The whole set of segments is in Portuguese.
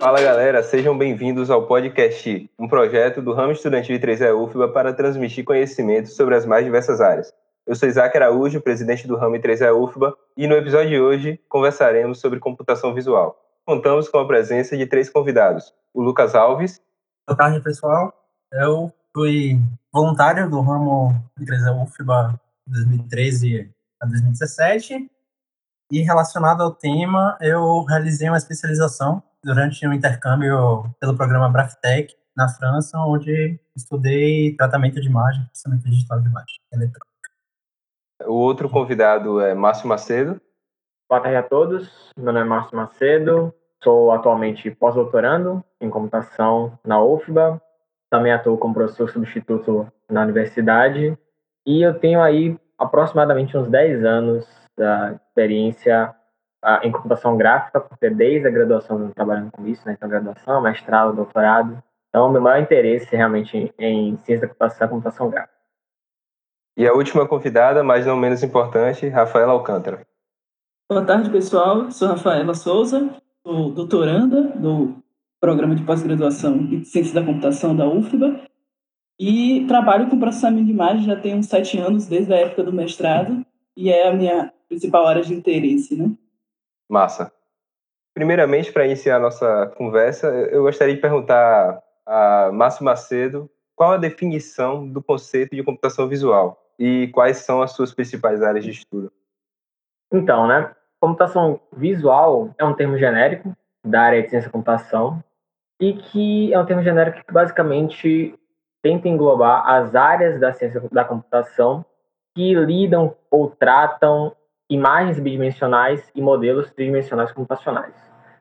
Fala galera, sejam bem-vindos ao podcast, um projeto do ramo estudantil de 3E UFBA para transmitir conhecimento sobre as mais diversas áreas. Eu sou Isaac Araújo, presidente do ramo 3E UFBA, e no episódio de hoje conversaremos sobre computação visual. Contamos com a presença de três convidados: o Lucas Alves. Boa tarde, pessoal. Eu fui voluntário do ramo 3E UFBA 2013 a 2017 e relacionado ao tema, eu realizei uma especialização durante um intercâmbio pelo programa Braftec na França, onde estudei tratamento de imagem, processamento digital de imagem eletrônica. O outro convidado é Márcio Macedo. Boa tarde a todos. Meu nome é Márcio Macedo. Sou atualmente pós-doutorando em computação na UFBA. Também atuo como professor substituto na universidade. E eu tenho aí aproximadamente uns 10 anos da experiência em computação gráfica, porque desde a graduação eu trabalhando com isso, né? Então, graduação, mestrado, doutorado. Então, meu maior interesse realmente em ciência da computação é computação gráfica. E a última convidada, mas não menos importante, Rafaela Alcântara. Boa tarde, pessoal. Sou Rafaela Souza, sou doutoranda do Programa de Pós-Graduação em Ciência da Computação da UFBA e trabalho com processamento de imagem já tem uns sete anos, desde a época do mestrado, e é a minha principal área de interesse, né? Massa. Primeiramente, para iniciar a nossa conversa, eu gostaria de perguntar a Márcio Macedo qual a definição do conceito de computação visual e quais são as suas principais áreas de estudo. Então, né, computação visual é um termo genérico da área de ciência da computação e que é um termo genérico que basicamente tenta englobar as áreas da ciência da computação que lidam ou tratam imagens bidimensionais e modelos tridimensionais computacionais.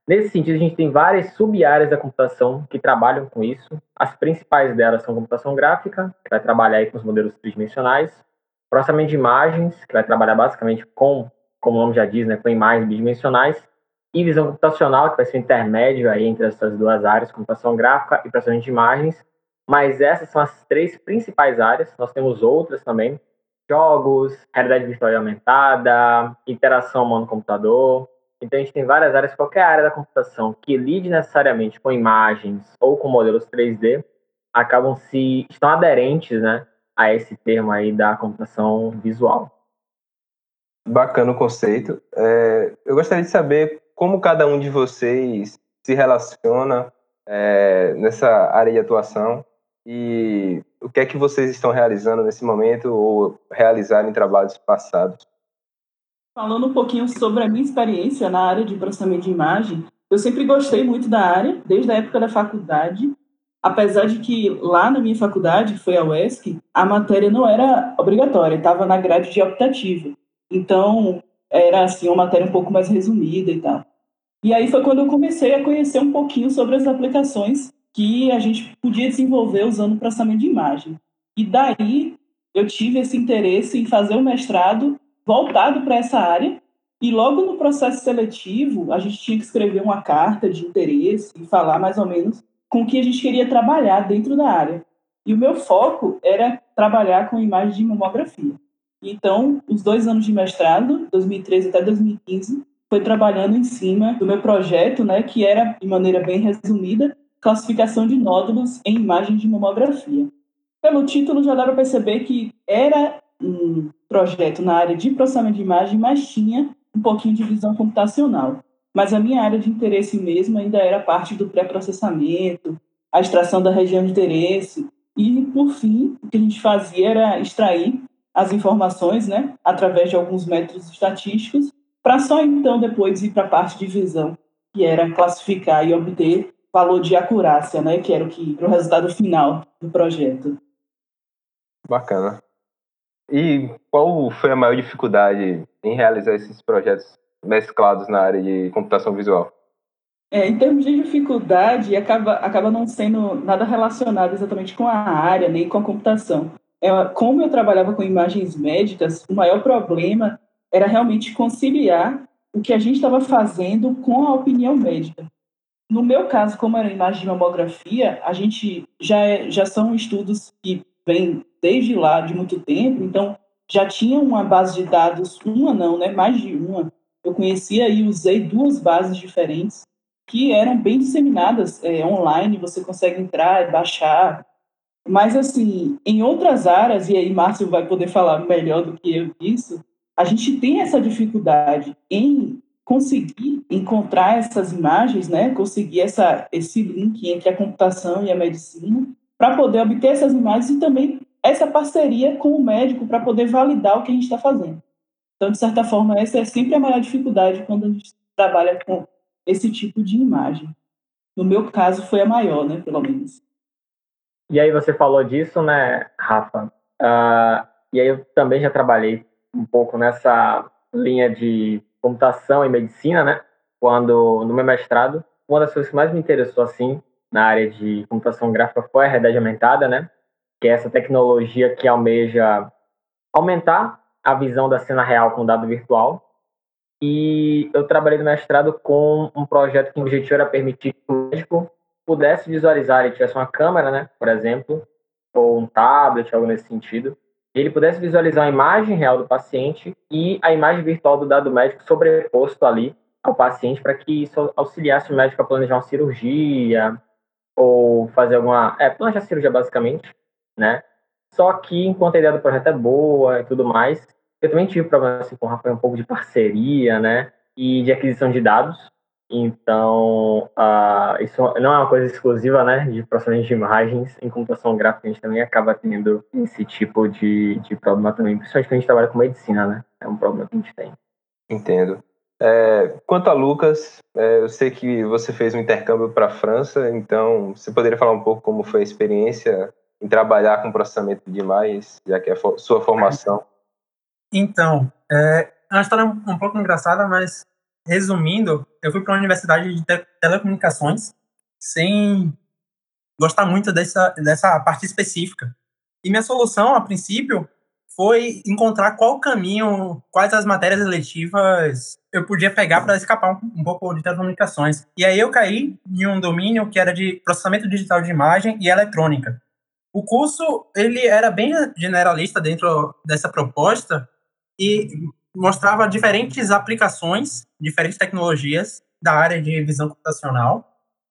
Nesse sentido, a gente tem várias sub-áreas da computação que trabalham com isso. As principais delas são computação gráfica, que vai trabalhar com os modelos tridimensionais, processamento de imagens, que vai trabalhar basicamente com, como o nome já diz, né, com imagens bidimensionais, e visão computacional, que vai ser o intermédio aí entre essas duas áreas, computação gráfica e processamento de imagens. Mas essas são as três principais áreas. Nós temos outras também, jogos, realidade virtual aumentada, interação humano-computador. Então, a gente tem várias áreas, qualquer área da computação que lide necessariamente com imagens ou com modelos 3D, acabam se, estão aderentes né, a esse termo aí da computação visual. Bacana o conceito. É, eu gostaria de saber como cada um de vocês se relaciona é, nessa área de atuação e o que é que vocês estão realizando nesse momento ou realizaram em trabalhos passados? Falando um pouquinho sobre a minha experiência na área de processamento de imagem, eu sempre gostei muito da área, desde a época da faculdade, apesar de que lá na minha faculdade, que foi a UESC, a matéria não era obrigatória, estava na grade de optativa. Então, era assim, uma matéria um pouco mais resumida e tal. E aí foi quando eu comecei a conhecer um pouquinho sobre as aplicações que a gente podia desenvolver usando processamento de imagem. E daí eu tive esse interesse em fazer o mestrado voltado para essa área. E logo no processo seletivo, a gente tinha que escrever uma carta de interesse e falar mais ou menos com o que a gente queria trabalhar dentro da área. E o meu foco era trabalhar com imagem de mamografia. Então, os dois anos de mestrado, 2013 até 2015, foi trabalhando em cima do meu projeto, né, que era, de maneira bem resumida, classificação de nódulos em imagens de mamografia. Pelo título já dá para perceber que era um projeto na área de processamento de imagem, mas tinha um pouquinho de visão computacional. Mas a minha área de interesse mesmo ainda era parte do pré-processamento, a extração da região de interesse e, por fim, o que a gente fazia era extrair as informações, né, através de alguns métodos estatísticos, para só então depois ir para a parte de visão, que era classificar e obter valor de acurácia, né, que era o que o resultado final do projeto. Bacana. E qual foi a maior dificuldade em realizar esses projetos mesclados na área de computação visual? É, em termos de dificuldade, acaba, acaba não sendo nada relacionado exatamente com a área, nem com a computação. É, como eu trabalhava com imagens médicas, o maior problema era realmente conciliar o que a gente estava fazendo com a opinião médica. No meu caso, como era imagem de mamografia, a gente já, é, já são estudos que vêm desde lá de muito tempo, então já tinha uma base de dados, uma não, né, mais de uma. Eu conhecia e usei duas bases diferentes que eram bem disseminadas é, online, você consegue entrar e baixar. Mas, assim, em outras áreas, e aí Márcio vai poder falar melhor do que eu disso, a gente tem essa dificuldade em conseguir encontrar essas imagens, né, conseguir essa, esse link entre a computação e a medicina, para poder obter essas imagens e também essa parceria com o médico para poder validar o que a gente está fazendo. Então, de certa forma, essa é sempre a maior dificuldade quando a gente trabalha com esse tipo de imagem. No meu caso, foi a maior, né, pelo menos. E aí você falou disso, né, Rafa? Uh, e aí eu também já trabalhei um pouco nessa linha de computação e medicina, né? Quando no meu mestrado, uma das coisas que mais me interessou assim na área de computação gráfica foi a realidade aumentada, né? Que é essa tecnologia que almeja aumentar a visão da cena real com dado virtual. E eu trabalhei no mestrado com um projeto que o objetivo era permitir que o médico pudesse visualizar, ele tivesse uma câmera, né, por exemplo, ou um tablet, algo nesse sentido, ele pudesse visualizar a imagem real do paciente e a imagem virtual do dado médico sobreposto ali ao paciente para que isso auxiliasse o médico a planejar uma cirurgia ou fazer alguma... É, planejar cirurgia basicamente, né? Só que enquanto a ideia do projeto é boa e tudo mais, eu também tive problema assim, com o Rafael, um pouco de parceria, né? E de aquisição de dados. Então, uh, isso não é uma coisa exclusiva, né, de processamento de imagens. Em computação gráfica, a gente também acaba tendo esse tipo de, de problema também, principalmente quando a gente trabalha com medicina, né? É um problema que a gente tem. Entendo. É, quanto a Lucas, é, eu sei que você fez um intercâmbio para a França, então você poderia falar um pouco como foi a experiência em trabalhar com processamento de imagens, já que é a sua formação? Então, é, é uma história um pouco engraçada, mas resumindo, eu fui para uma universidade de te telecomunicações sem gostar muito dessa, dessa parte específica. E minha solução, a princípio, foi encontrar qual caminho, quais as matérias eletivas eu podia pegar para escapar um, pouco de telecomunicações. E aí eu caí em um domínio que era de processamento digital de imagem e eletrônica. O curso ele era bem generalista dentro dessa proposta e mostrava diferentes aplicações, diferentes tecnologias da área de visão computacional.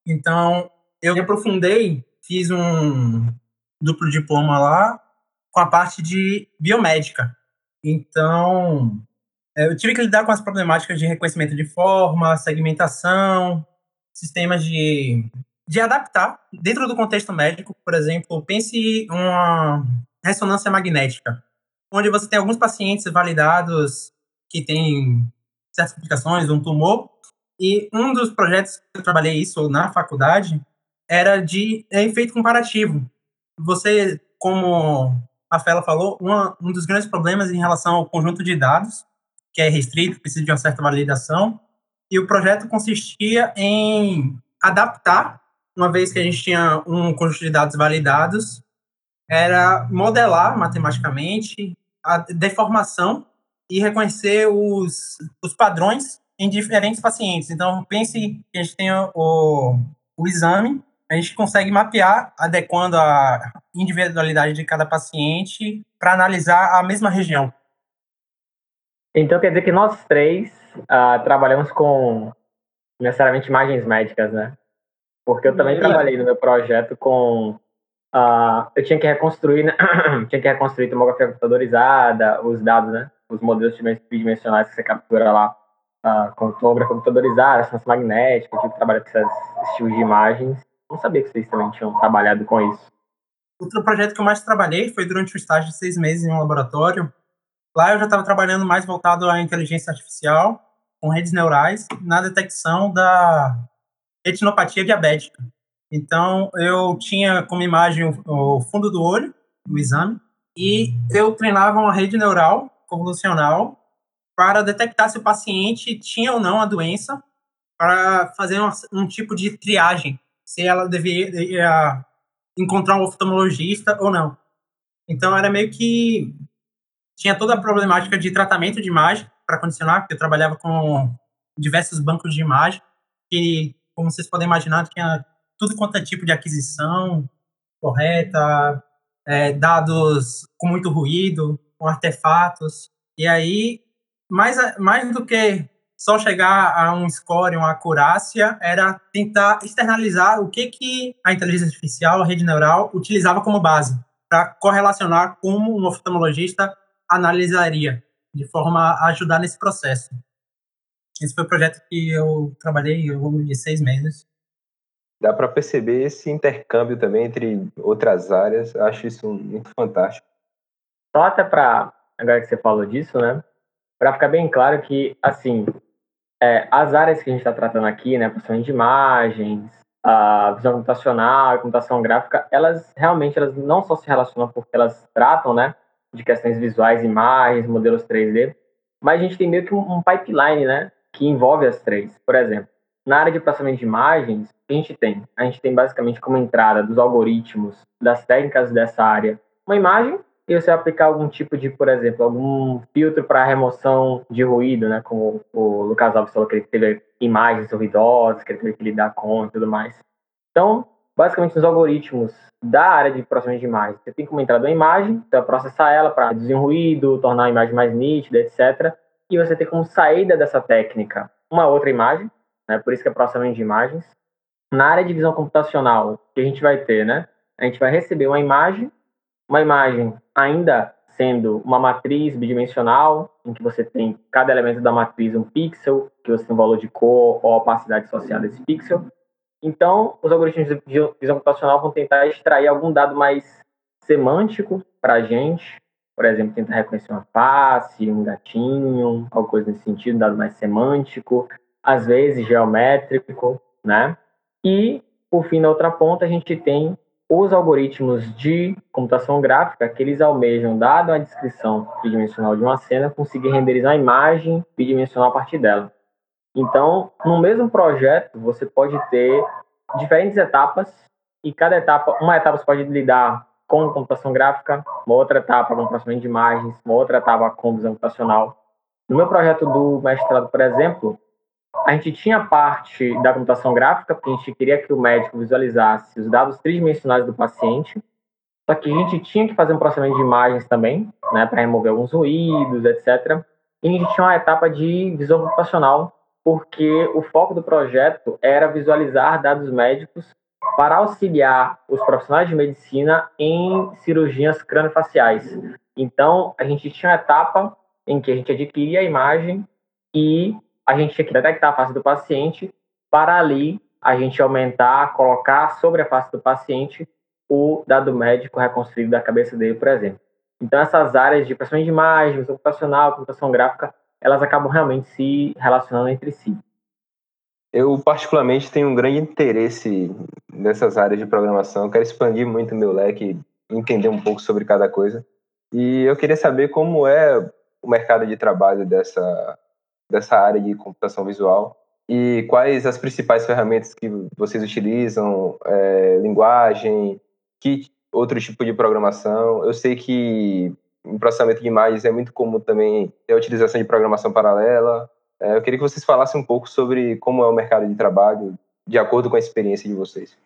Então, eu me aprofundei, fiz um duplo diploma lá com a parte de biomédica. Então, é, eu tive que lidar com as problemáticas de reconhecimento de forma, segmentação, sistemas de, de adaptar dentro do contexto médico. Por exemplo, pense uma ressonância magnética onde você tem alguns pacientes validados que têm certas complicações, um tumor, e um dos projetos que eu trabalhei isso na faculdade era de efeito comparativo. Você, como a Fela falou, uma, um dos grandes problemas em relação ao conjunto de dados, que é restrito, precisa de uma certa validação, e o projeto consistia em adaptar, uma vez que a gente tinha um conjunto de dados validados, era modelar matematicamente a deformação e reconhecer os, os padrões em diferentes pacientes. Então, pense que a gente tem o, o exame, a gente consegue mapear, adequando a individualidade de cada paciente para analisar a mesma região. Então, quer dizer que nós três uh, trabalhamos com necessariamente imagens médicas, né? Porque eu também trabalhei no meu projeto com Uh, eu tinha que reconstruir, né? tinha que reconstruir tomografia computadorizada, os dados, né? Os modelos tridimensionais que você captura lá uh, com tomografia computadorizada, ressonância magnética, eu tive que trabalhar com esses estilos de imagens. Não sabia que vocês também tinham trabalhado com isso. Outro projeto que eu mais trabalhei foi durante o estágio de seis meses em um laboratório. Lá eu já estava trabalhando mais voltado à inteligência artificial, com redes neurais, na detecção da retinopatia diabética. Então, eu tinha como imagem o, fundo do olho, no exame, e eu treinava uma rede neural convolucional para detectar se o paciente tinha ou não a doença, para fazer um, um tipo de triagem, se ela deveria encontrar um oftalmologista ou não. Então, era meio que. Tinha toda a problemática de tratamento de imagem para condicionar, porque eu trabalhava com diversos bancos de imagem, que, como vocês podem imaginar, tinha tudo quanto é tipo de aquisição correta, é, dados com muito ruído, com artefatos. E aí, mais, mais do que só chegar a um score, uma acurácia, era tentar externalizar o que, que a inteligência artificial, a rede neural, utilizava como base para correlacionar como um oftalmologista analisaria, de forma a ajudar nesse processo. Esse foi o projeto que eu trabalhei ao longo de seis meses. Dá para perceber esse intercâmbio também entre outras áreas. Acho isso muito fantástico. Só até para, agora que você falou disso, né? Para ficar bem claro que, assim, é, as áreas que a gente está tratando aqui, né? Processamento de imagens, a visão computacional, a computação gráfica, elas realmente elas não só se relacionam porque elas tratam, né? De questões visuais, imagens, modelos 3D, mas a gente tem meio que um, pipeline, né? Que envolve as três. Por exemplo, na área de processamento de imagens, a gente tem? A gente tem basicamente como entrada dos algoritmos, das técnicas dessa área, uma imagem e você aplicar algum tipo de, por exemplo, algum filtro para remoção de ruído, né? Como o Lucas Alves falou que ele teve imagens ruidosas, que ele teve que lidar com e tudo mais. Então, basicamente, os algoritmos da área de processamento de imagens, você tem como entrada uma imagem, vai processar ela para reduzir um ruído, tornar a imagem mais nítida, etc. E você tem como saída dessa técnica uma outra imagem, né? Por isso que é processamento de imagens. Na área de visão computacional, que a gente vai ter, né? A gente vai receber uma imagem uma imagem ainda sendo uma matriz bidimensional, em que você tem cada elemento da matriz um pixel, que você tem um valor de cor ou opacidade associada a esse pixel. Então, os algoritmos de visão computacional vão tentar extrair algum dado mais semântico para a gente, por exemplo, tentar reconhecer uma face, um gatinho, alguma coisa nesse sentido, um dado mais semântico, às vezes geométrico, né? E, por fim, na outra ponta, a gente tem os algoritmos de computação gráfica que eles almejam, dado a descrição bidimensional de uma cena, conseguir renderizar a imagem bidimensional a partir dela. Então, no mesmo projeto, você pode ter diferentes etapas e cada etapa, uma etapa você pode lidar com computação gráfica, uma outra etapa com processamento de imagens, uma outra etapa com visão computacional. No meu projeto do mestrado, por exemplo, a gente tinha parte da computação gráfica, porque a gente queria que o médico visualizasse os dados tridimensionais do paciente, só que a gente tinha que fazer um processamento de imagens também, né, para remover alguns ruídos, etc. E a gente tinha uma etapa de visão computacional, porque o foco do projeto era visualizar dados médicos para auxiliar os profissionais de medicina em cirurgias craniofaciais. Então, a gente tinha uma etapa em que a gente adquiria a imagem e a gente tinha que detectar a face do paciente para ali a gente aumentar, colocar sobre a face do paciente o dado médico reconstruído da cabeça dele, por exemplo. Então, essas áreas de processamento de imagens, computacional, computação gráfica, elas acabam realmente se relacionando entre si. Eu, particularmente, tenho um grande interesse nessas áreas de programação. Eu quero expandir muito meu leque, entender um pouco sobre cada coisa. E eu queria saber como é o mercado de trabalho dessa, dessa área de computação visual e quais as principais ferramentas que vocês utilizam, é, linguagem, que outro tipo de programação. Eu sei que em processamento de imagens é muito comum também ter a utilização de programação paralela. É, eu queria que vocês falassem um pouco sobre como é o mercado de trabalho, de acordo com a experiência de vocês.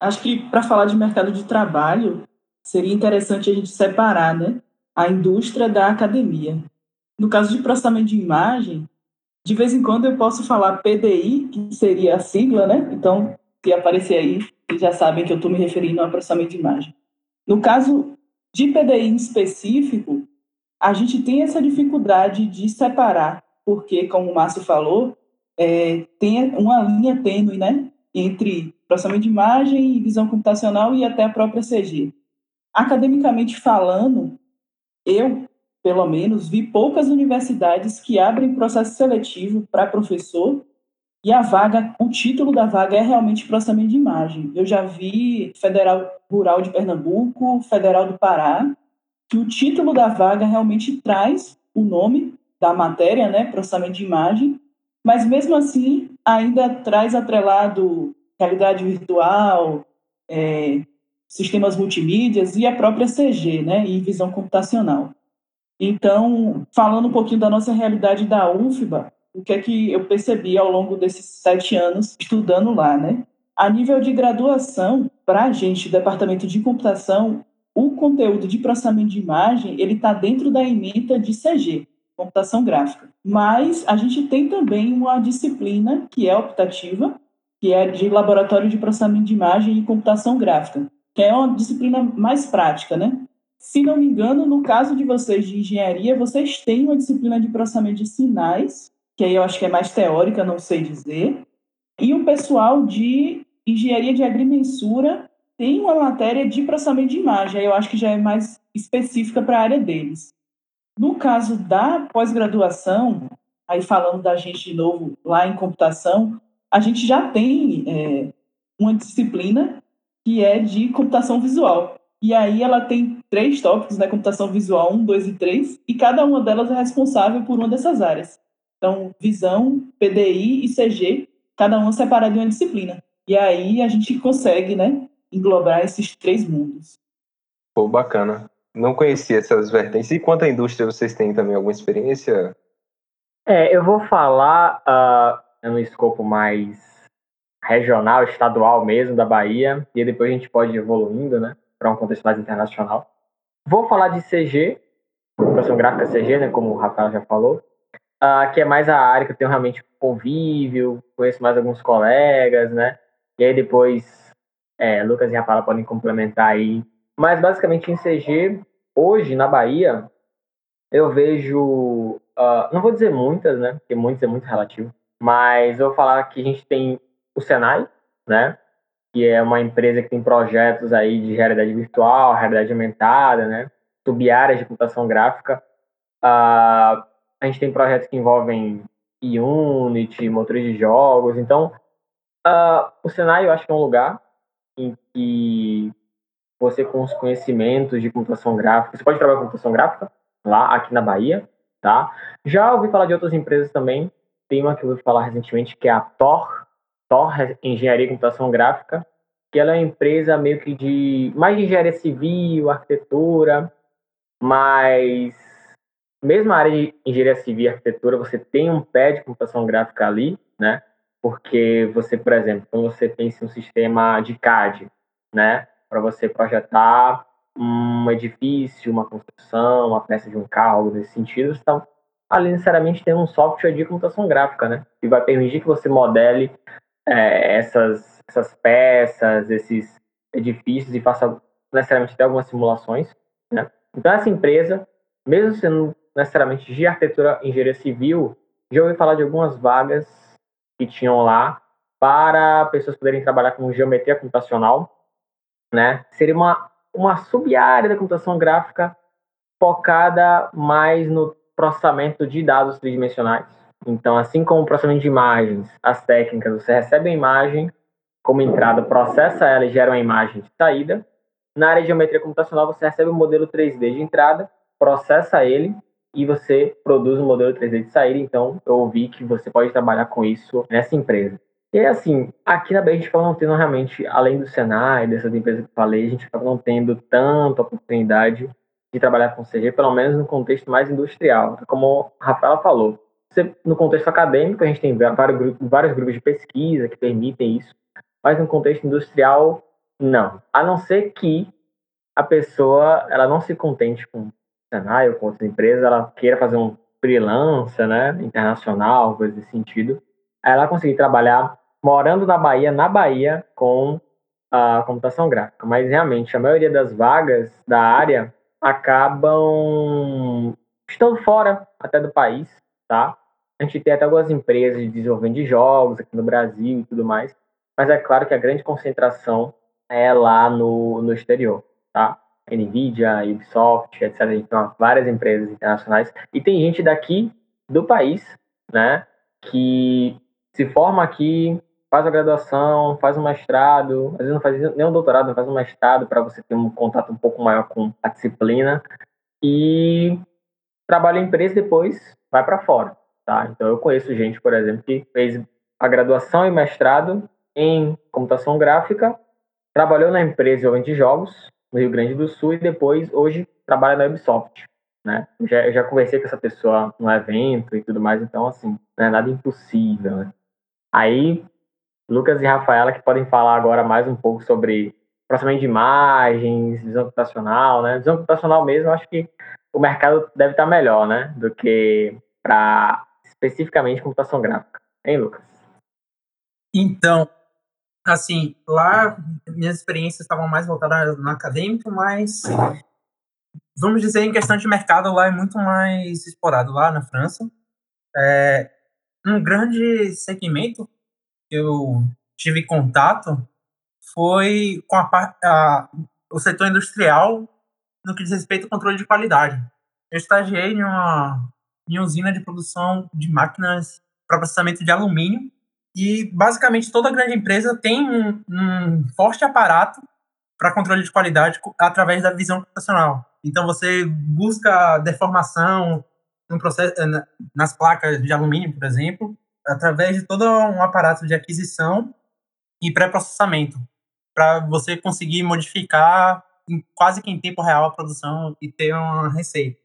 Acho que para falar de mercado de trabalho, seria interessante a gente separar né, a indústria da academia. No caso de processamento de imagem, de vez em quando eu posso falar PDI, que seria a sigla, né? Então, se aparecer aí, vocês já sabem que eu estou me referindo ao processamento de imagem. No caso de PDI em específico, a gente tem essa dificuldade de separar, porque, como o Márcio falou, é, tem uma linha tênue, né? Entre processamento de imagem e visão computacional e até a própria CG. Academicamente falando, eu pelo menos, vi poucas universidades que abrem processo seletivo para professor e a vaga, o título da vaga é realmente processamento de imagem. Eu já vi Federal Rural de Pernambuco, Federal do Pará, que o título da vaga realmente traz o nome da matéria, né, processamento de imagem, mas mesmo assim ainda traz atrelado realidade virtual, é, sistemas multimídias e a própria CG, né, e visão computacional. Então, falando um pouquinho da nossa realidade da UFBA, o que é que eu percebi ao longo desses sete anos estudando lá, né? A nível de graduação, para a gente, departamento de computação, o conteúdo de processamento de imagem ele está dentro da ementa de CG, computação gráfica. Mas a gente tem também uma disciplina que é optativa, que é de laboratório de processamento de imagem e computação gráfica, que é uma disciplina mais prática, né? Se não me engano, no caso de vocês de engenharia, vocês têm uma disciplina de processamento de sinais, que aí eu acho que é mais teórica, não sei dizer, e o pessoal de engenharia de agrimensura tem uma matéria de processamento de imagem, aí eu acho que já é mais específica para a área deles. No caso da pós-graduação, aí falando da gente de novo lá em computação, a gente já tem é, uma disciplina que é de computação visual. E aí ela tem três tópicos, né? Computação visual 1, 2 e 3, e cada uma delas é responsável por uma dessas áreas. Então, visão, PDI e CG, cada uma separada em uma disciplina. E aí a gente consegue, né, englobar esses três mundos. Pô, bacana. Não conhecia essas vertentes. E quanto à indústria, vocês têm também alguma experiência? É, eu vou falar uh, no escopo mais regional, estadual mesmo, da Bahia, e depois a gente pode ir evoluindo, né, para um contexto mais internacional. Vou falar de CG, computação gráfica CG, né, como o Rafael já falou, uh, que é mais a área que eu tenho realmente convívio, conheço mais alguns colegas, né, e aí depois é, Lucas e Rafael podem complementar aí. Mas basicamente em CG, hoje na Bahia, eu vejo, uh, não vou dizer muitas, né, porque muitas é muito relativo, mas eu vou falar que a gente tem o Senai, né, que é uma empresa que tem projetos aí de realidade virtual, realidade aumentada, né, sub-áreas de computação gráfica. Uh, a gente tem projetos que envolvem Unity, motores de jogos. Então, uh, o Senai eu acho que é um lugar em que você com os conhecimentos de computação gráfica, você pode trabalhar com computação gráfica lá, aqui na Bahia, tá? Já ouvi falar de outras empresas também. Tem uma que eu ouvi falar recentemente que é a Tor, Engenharia e Computação Gráfica, que ela é uma empresa meio que de mais de engenharia civil, arquitetura, mas mesmo a área de engenharia civil e arquitetura, você tem um pé de computação gráfica ali, né? Porque você, por exemplo, quando você pensa em um sistema de CAD, né, para você projetar um edifício, uma construção, uma peça de um carro, algo nesse sentido, está ali necessariamente tem um software de computação gráfica, né, que vai permitir que você modele é, essas, essas peças, esses edifícios e faça necessariamente até algumas simulações. Né? Então, essa empresa, mesmo sendo necessariamente de arquitetura engenharia civil, já ouvi falar de algumas vagas que tinham lá para pessoas poderem trabalhar com geometria computacional, né? Seria uma, uma sub-área da computação gráfica focada mais no processamento de dados tridimensionais. Então, assim como o processamento de imagens, as técnicas, você recebe a imagem como entrada, processa ela e gera uma imagem de saída. Na área de geometria computacional, você recebe um modelo 3D de entrada, processa ele e você produz um modelo 3D de saída. Então, eu ouvi que você pode trabalhar com isso nessa empresa. E assim, aqui na Bahia a gente acaba não tendo realmente, além do Senai, dessas empresas que eu falei, a gente acaba não tendo tanta oportunidade de trabalhar com CG, pelo menos no contexto mais industrial. Como a Rafaela falou, no contexto acadêmico, a gente tem vários grupos, vários grupos de pesquisa que permitem isso, mas no contexto industrial, não. A não ser que a pessoa ela não se contente com o Senai ou com outras empresas, ela queira fazer um freelancer, né, internacional, coisa desse sentido, ela conseguir trabalhar morando na Bahia, na Bahia, com a computação gráfica. Mas realmente a maioria das vagas da área acabam estando fora até do país, tá? A gente tem até algumas empresas de desenvolvimento de jogos aqui no Brasil e tudo mais, mas é claro que a grande concentração é lá no, no exterior, tá? Nvidia, Ubisoft, etc. A gente tem várias empresas internacionais e tem gente daqui do país, né, que se forma aqui, faz a graduação, faz um mestrado, às vezes não faz nem um doutorado, não faz um mestrado para você ter um contato um pouco maior com a disciplina e trabalha em empresa depois vai para fora. Tá? Então, eu conheço gente, por exemplo, que fez a graduação e mestrado em computação gráfica, trabalhou na empresa de jogos no Rio Grande do Sul e depois, hoje, trabalha na Ubisoft. Né? Já, eu já conversei com essa pessoa no evento e tudo mais, então, assim, não é nada impossível. Né? Aí, Lucas e Rafaela, que podem falar agora mais um pouco sobre processamento de imagens, visão computacional, né? Visão computacional mesmo, acho que o mercado deve estar melhor, né? Do que para especificamente computação gráfica. Hein, Lucas? Então, assim, lá minhas experiências estavam mais voltadas no acadêmico, mas vamos dizer em questão de mercado lá é muito mais explorado lá na França. É, um grande segmento que eu tive contato foi com a, a, o setor industrial no que diz respeito ao controle de qualidade. Eu estagiei em uma, em usina de produção de máquinas para processamento de alumínio e basicamente toda grande empresa tem um, um forte aparato para controle de qualidade através da visão computacional. Então você busca deformação no processo, eh, nas placas de alumínio, por exemplo, através de todo um aparato de aquisição e pré-processamento, para você conseguir modificar em, quase que em tempo real a produção e ter uma receita.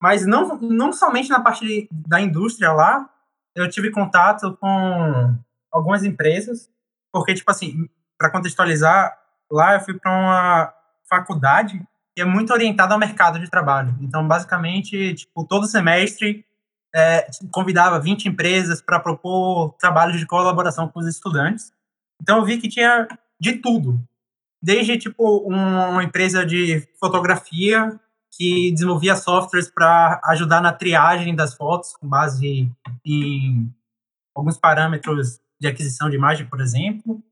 Mas não, não somente na parte da indústria lá, eu tive contato com algumas empresas, porque, tipo assim, para contextualizar, lá eu fui para uma faculdade que é muito orientada ao mercado de trabalho. Então, basicamente, tipo, todo semestre é, convidava 20 empresas para propor trabalhos de colaboração com os estudantes. Então, eu vi que tinha de tudo. Desde, tipo, uma empresa de fotografia que desenvolvia softwares para ajudar na triagem das fotos com base em alguns parâmetros de aquisição de imagem, por exemplo,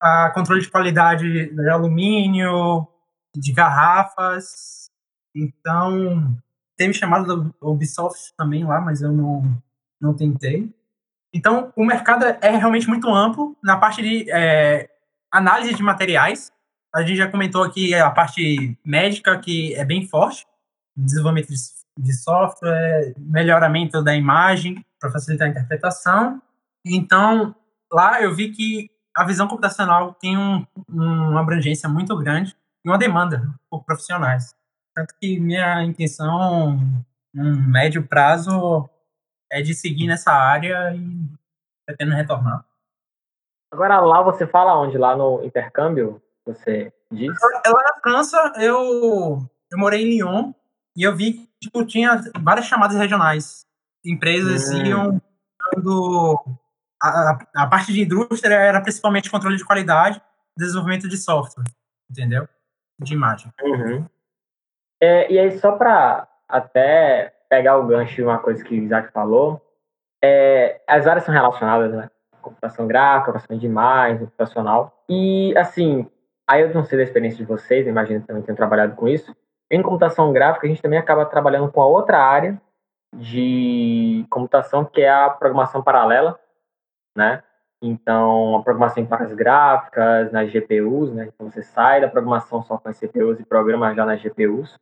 a controle de qualidade de alumínio, de garrafas. Então, teve chamado da Ubisoft também lá, mas eu não, não tentei. Então, o mercado é realmente muito amplo na parte de é, análise de materiais. A gente já comentou aqui a parte médica, que é bem forte, desenvolvimento de software, melhoramento da imagem para facilitar a interpretação. Então, lá eu vi que a visão computacional tem um, uma abrangência muito grande e uma demanda por profissionais. Tanto que minha intenção, um médio prazo, é de seguir nessa área e pretendo retornar. Agora lá você fala onde? Lá no intercâmbio, você diz? Lá na França, eu, eu morei em Lyon e eu vi que tipo, tinha várias chamadas regionais. Empresas hum. iam dando a, a, parte de indústria era principalmente controle de qualidade, desenvolvimento de software, entendeu? De imagem. Uhum. É, e aí, só para até pegar o gancho de uma coisa que o Isaac falou, é, as áreas são relacionadas, né? Computação gráfica, computação de imagem, computacional. E, assim, aí eu não sei da experiência de vocês, imagino que também tenham trabalhado com isso. Em computação gráfica, a gente também acaba trabalhando com a outra área de computação, que é a programação paralela, né? Então, a programação em placas gráficas, nas GPUs, né? Então, você sai da programação só com as CPUs e programa já nas GPUs.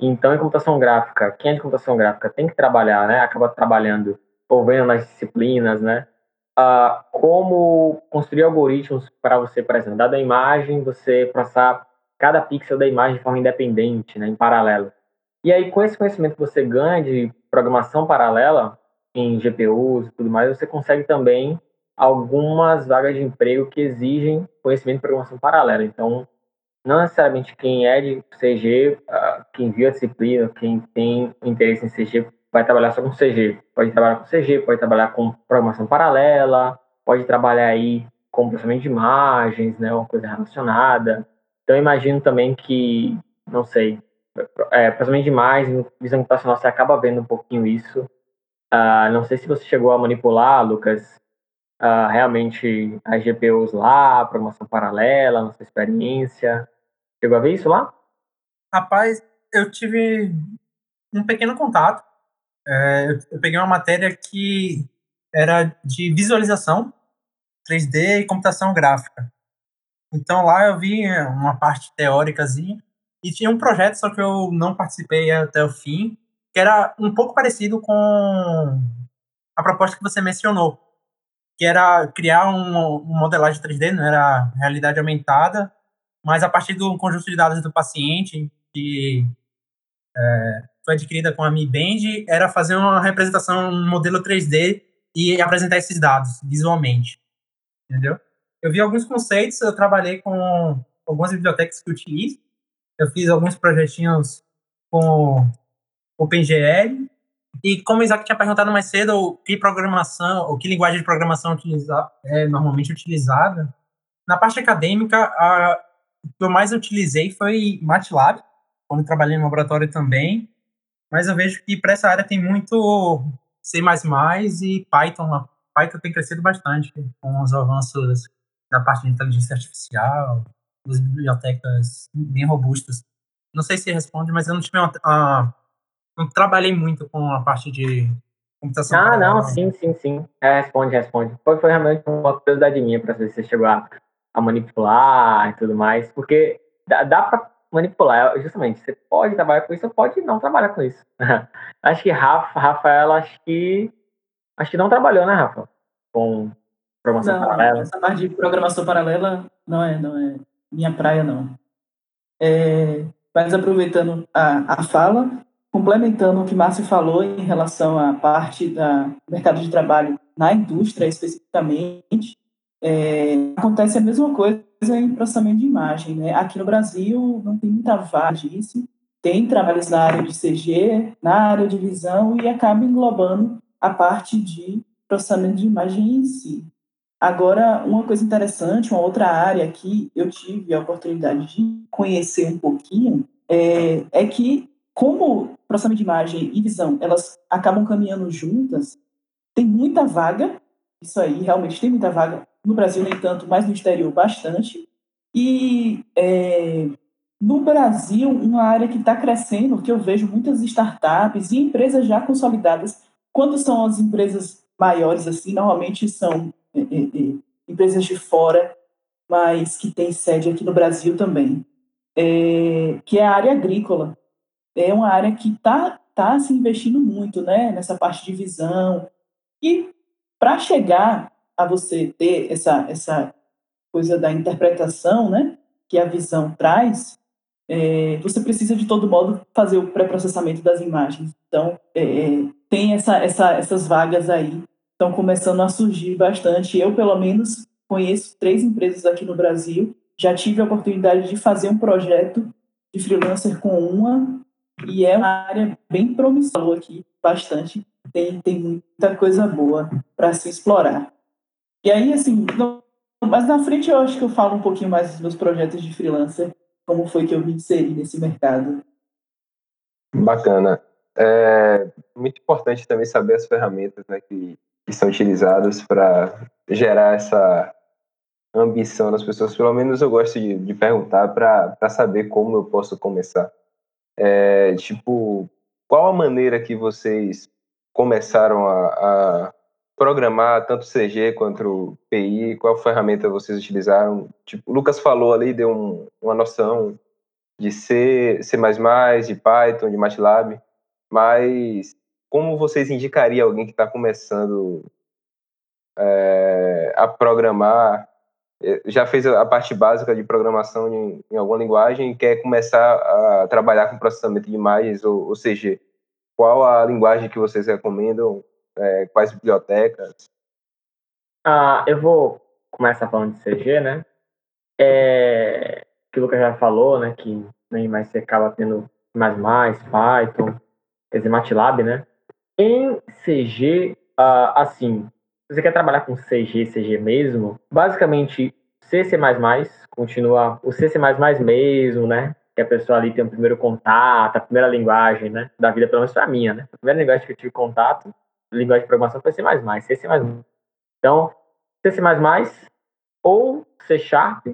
Então, em computação gráfica, quem é de computação gráfica tem que trabalhar, né? Acaba trabalhando ou vendo nas disciplinas, né? Uh, como construir algoritmos para você, por exemplo, dada a imagem, você processar cada pixel da imagem de forma independente, né, em paralelo. E aí, com esse conhecimento que você ganha de programação paralela, em GPUs e tudo mais, você consegue também algumas vagas de emprego que exigem conhecimento de programação paralela. Então, não necessariamente quem é de CG, ah, quem viu a disciplina, quem tem interesse em CG, vai trabalhar só com CG. Pode trabalhar com CG, pode trabalhar com programação paralela, pode trabalhar aí com processamento de imagens, né, uma coisa relacionada. Então, imagino também que, não sei, é, processamento de imagens, visão computacional, você acaba vendo um pouquinho isso Uh, não sei se você chegou a manipular, Lucas, uh, realmente as GPUs lá, programação paralela, nossa experiência. Chegou a ver isso lá? Rapaz, eu tive um pequeno contato. É, eu peguei uma matéria que era de visualização 3D e computação gráfica. Então lá eu vi uma parte teóricazinha e tinha um projeto, só que eu não participei até o fim, que era um pouco parecido com a proposta que você mencionou, que era criar um, um modelagem 3D, não era realidade aumentada, mas a partir do conjunto de dados do paciente, que é, foi adquirida com a Mi Band, era fazer uma representação, um modelo 3D e apresentar esses dados visualmente, entendeu? Eu vi alguns conceitos, eu trabalhei com algumas bibliotecas que utilizo. Eu fiz alguns projetinhos com OpenGL. E como o Isaac tinha perguntado mais cedo, que programação, ou que linguagem de programação utiliza, é normalmente utilizada, na parte acadêmica, a, o que eu mais utilizei foi MATLAB, quando trabalhei no laboratório também. Mas eu vejo que para essa área tem muito C++ e Python. Python tem crescido bastante com os avanços da parte de inteligência artificial, das bibliotecas bem robustas. Não sei se responde, mas eu não tive uma, uma não trabalhei muito com a parte de computação. Ah, não, sim, sim, sim. É, responde, responde. Foi, foi realmente uma curiosidade minha para ver se você chegou a, a, manipular e tudo mais, porque dá, dá para manipular, justamente. Você pode trabalhar com isso ou pode não trabalhar com isso. acho que Rafa, Rafaela, acho que acho que não trabalhou, né, Rafa? Com programação não, paralela. Essa parte de programação paralela não é, não é minha praia, não. É, mas aproveitando a, a fala, complementando o que Márcio falou em relação à parte do mercado de trabalho na indústria especificamente, é, acontece a mesma coisa em processamento de imagem. Né? Aqui no Brasil não tem muita vaga disso, tem trabalhos na área de CG, na área de visão e acaba englobando a parte de processamento de imagem em si. Agora, uma coisa interessante, uma outra área que eu tive a oportunidade de conhecer um pouquinho, é, é que, como processamento de imagem e visão, elas acabam caminhando juntas, tem muita vaga, isso aí, realmente tem muita vaga, no Brasil nem tanto, mas no exterior bastante, e é, no Brasil, uma área que está crescendo, que eu vejo muitas startups e empresas já consolidadas, quando são as empresas maiores, assim, normalmente são é, é, é, empresas de fora, mas que tem sede aqui no Brasil também, é, que é a área agrícola. É uma área que está tá se investindo muito né, nessa parte de visão. E para chegar a você ter essa, essa coisa da interpretação né, que a visão traz, é, você precisa, de todo modo, fazer o pré-processamento das imagens. Então, é, tem essa, essa, essas vagas aí estão começando a surgir bastante. Eu, pelo menos, conheço três empresas aqui no Brasil. Já tive a oportunidade de fazer um projeto de freelancer com uma e é uma área bem promissora aqui, bastante. Tem, tem muita coisa boa para se explorar. E aí, assim, não, mas na frente eu acho que eu falo um pouquinho mais dos meus projetos de freelancer, como foi que eu me inseri nesse mercado. Bacana. É muito importante também saber as ferramentas né, que que são utilizados para gerar essa ambição nas pessoas. Pelo menos eu gosto de, de perguntar para saber como eu posso começar. É, tipo, qual a maneira que vocês começaram a, a programar tanto CG quanto PI? Qual ferramenta vocês utilizaram? Tipo, o Lucas falou ali, deu um, uma noção de C, C++, de Python, de MATLAB, mas como vocês indicariam alguém que está começando é, a programar, é, já fez a parte básica de programação em, em, alguma linguagem e quer começar a trabalhar com processamento de imagens, ou, ou seja, qual a linguagem que vocês recomendam, é, quais bibliotecas? Ah, eu vou começar falando de CG, né? É, que o já falou, né? Que nem mais você acaba tendo mais mais, Python, quer dizer, MATLAB, né? Em CG, ah, assim, se você quer trabalhar com CG, CG mesmo, basicamente C, C++ continua o C, C++ mesmo, né? Que a pessoa ali tem o primeiro contato, a primeira linguagem, né? Da vida, pelo menos pra minha, né? A primeira linguagem que eu tive contato, linguagem de programação foi C++, C. Então, C, ou C Sharp.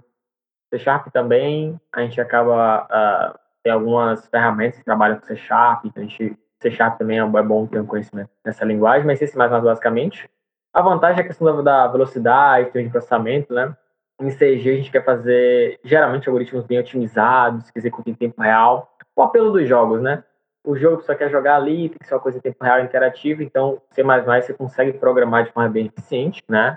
C Sharp também, a gente acaba, uh, tem algumas ferramentas que trabalham com C Sharp, então a gente C Sharp também é, é bom ter um conhecimento nessa linguagem, mas C++ basicamente. A vantagem é a questão da velocidade, de processamento, né? Em CG a gente quer fazer, geralmente, algoritmos bem otimizados, que executam em tempo real. O apelo dos jogos, né? O jogo você quer jogar ali, tem que ser uma coisa em tempo real, interativa, então C++ você consegue programar de forma bem eficiente, né?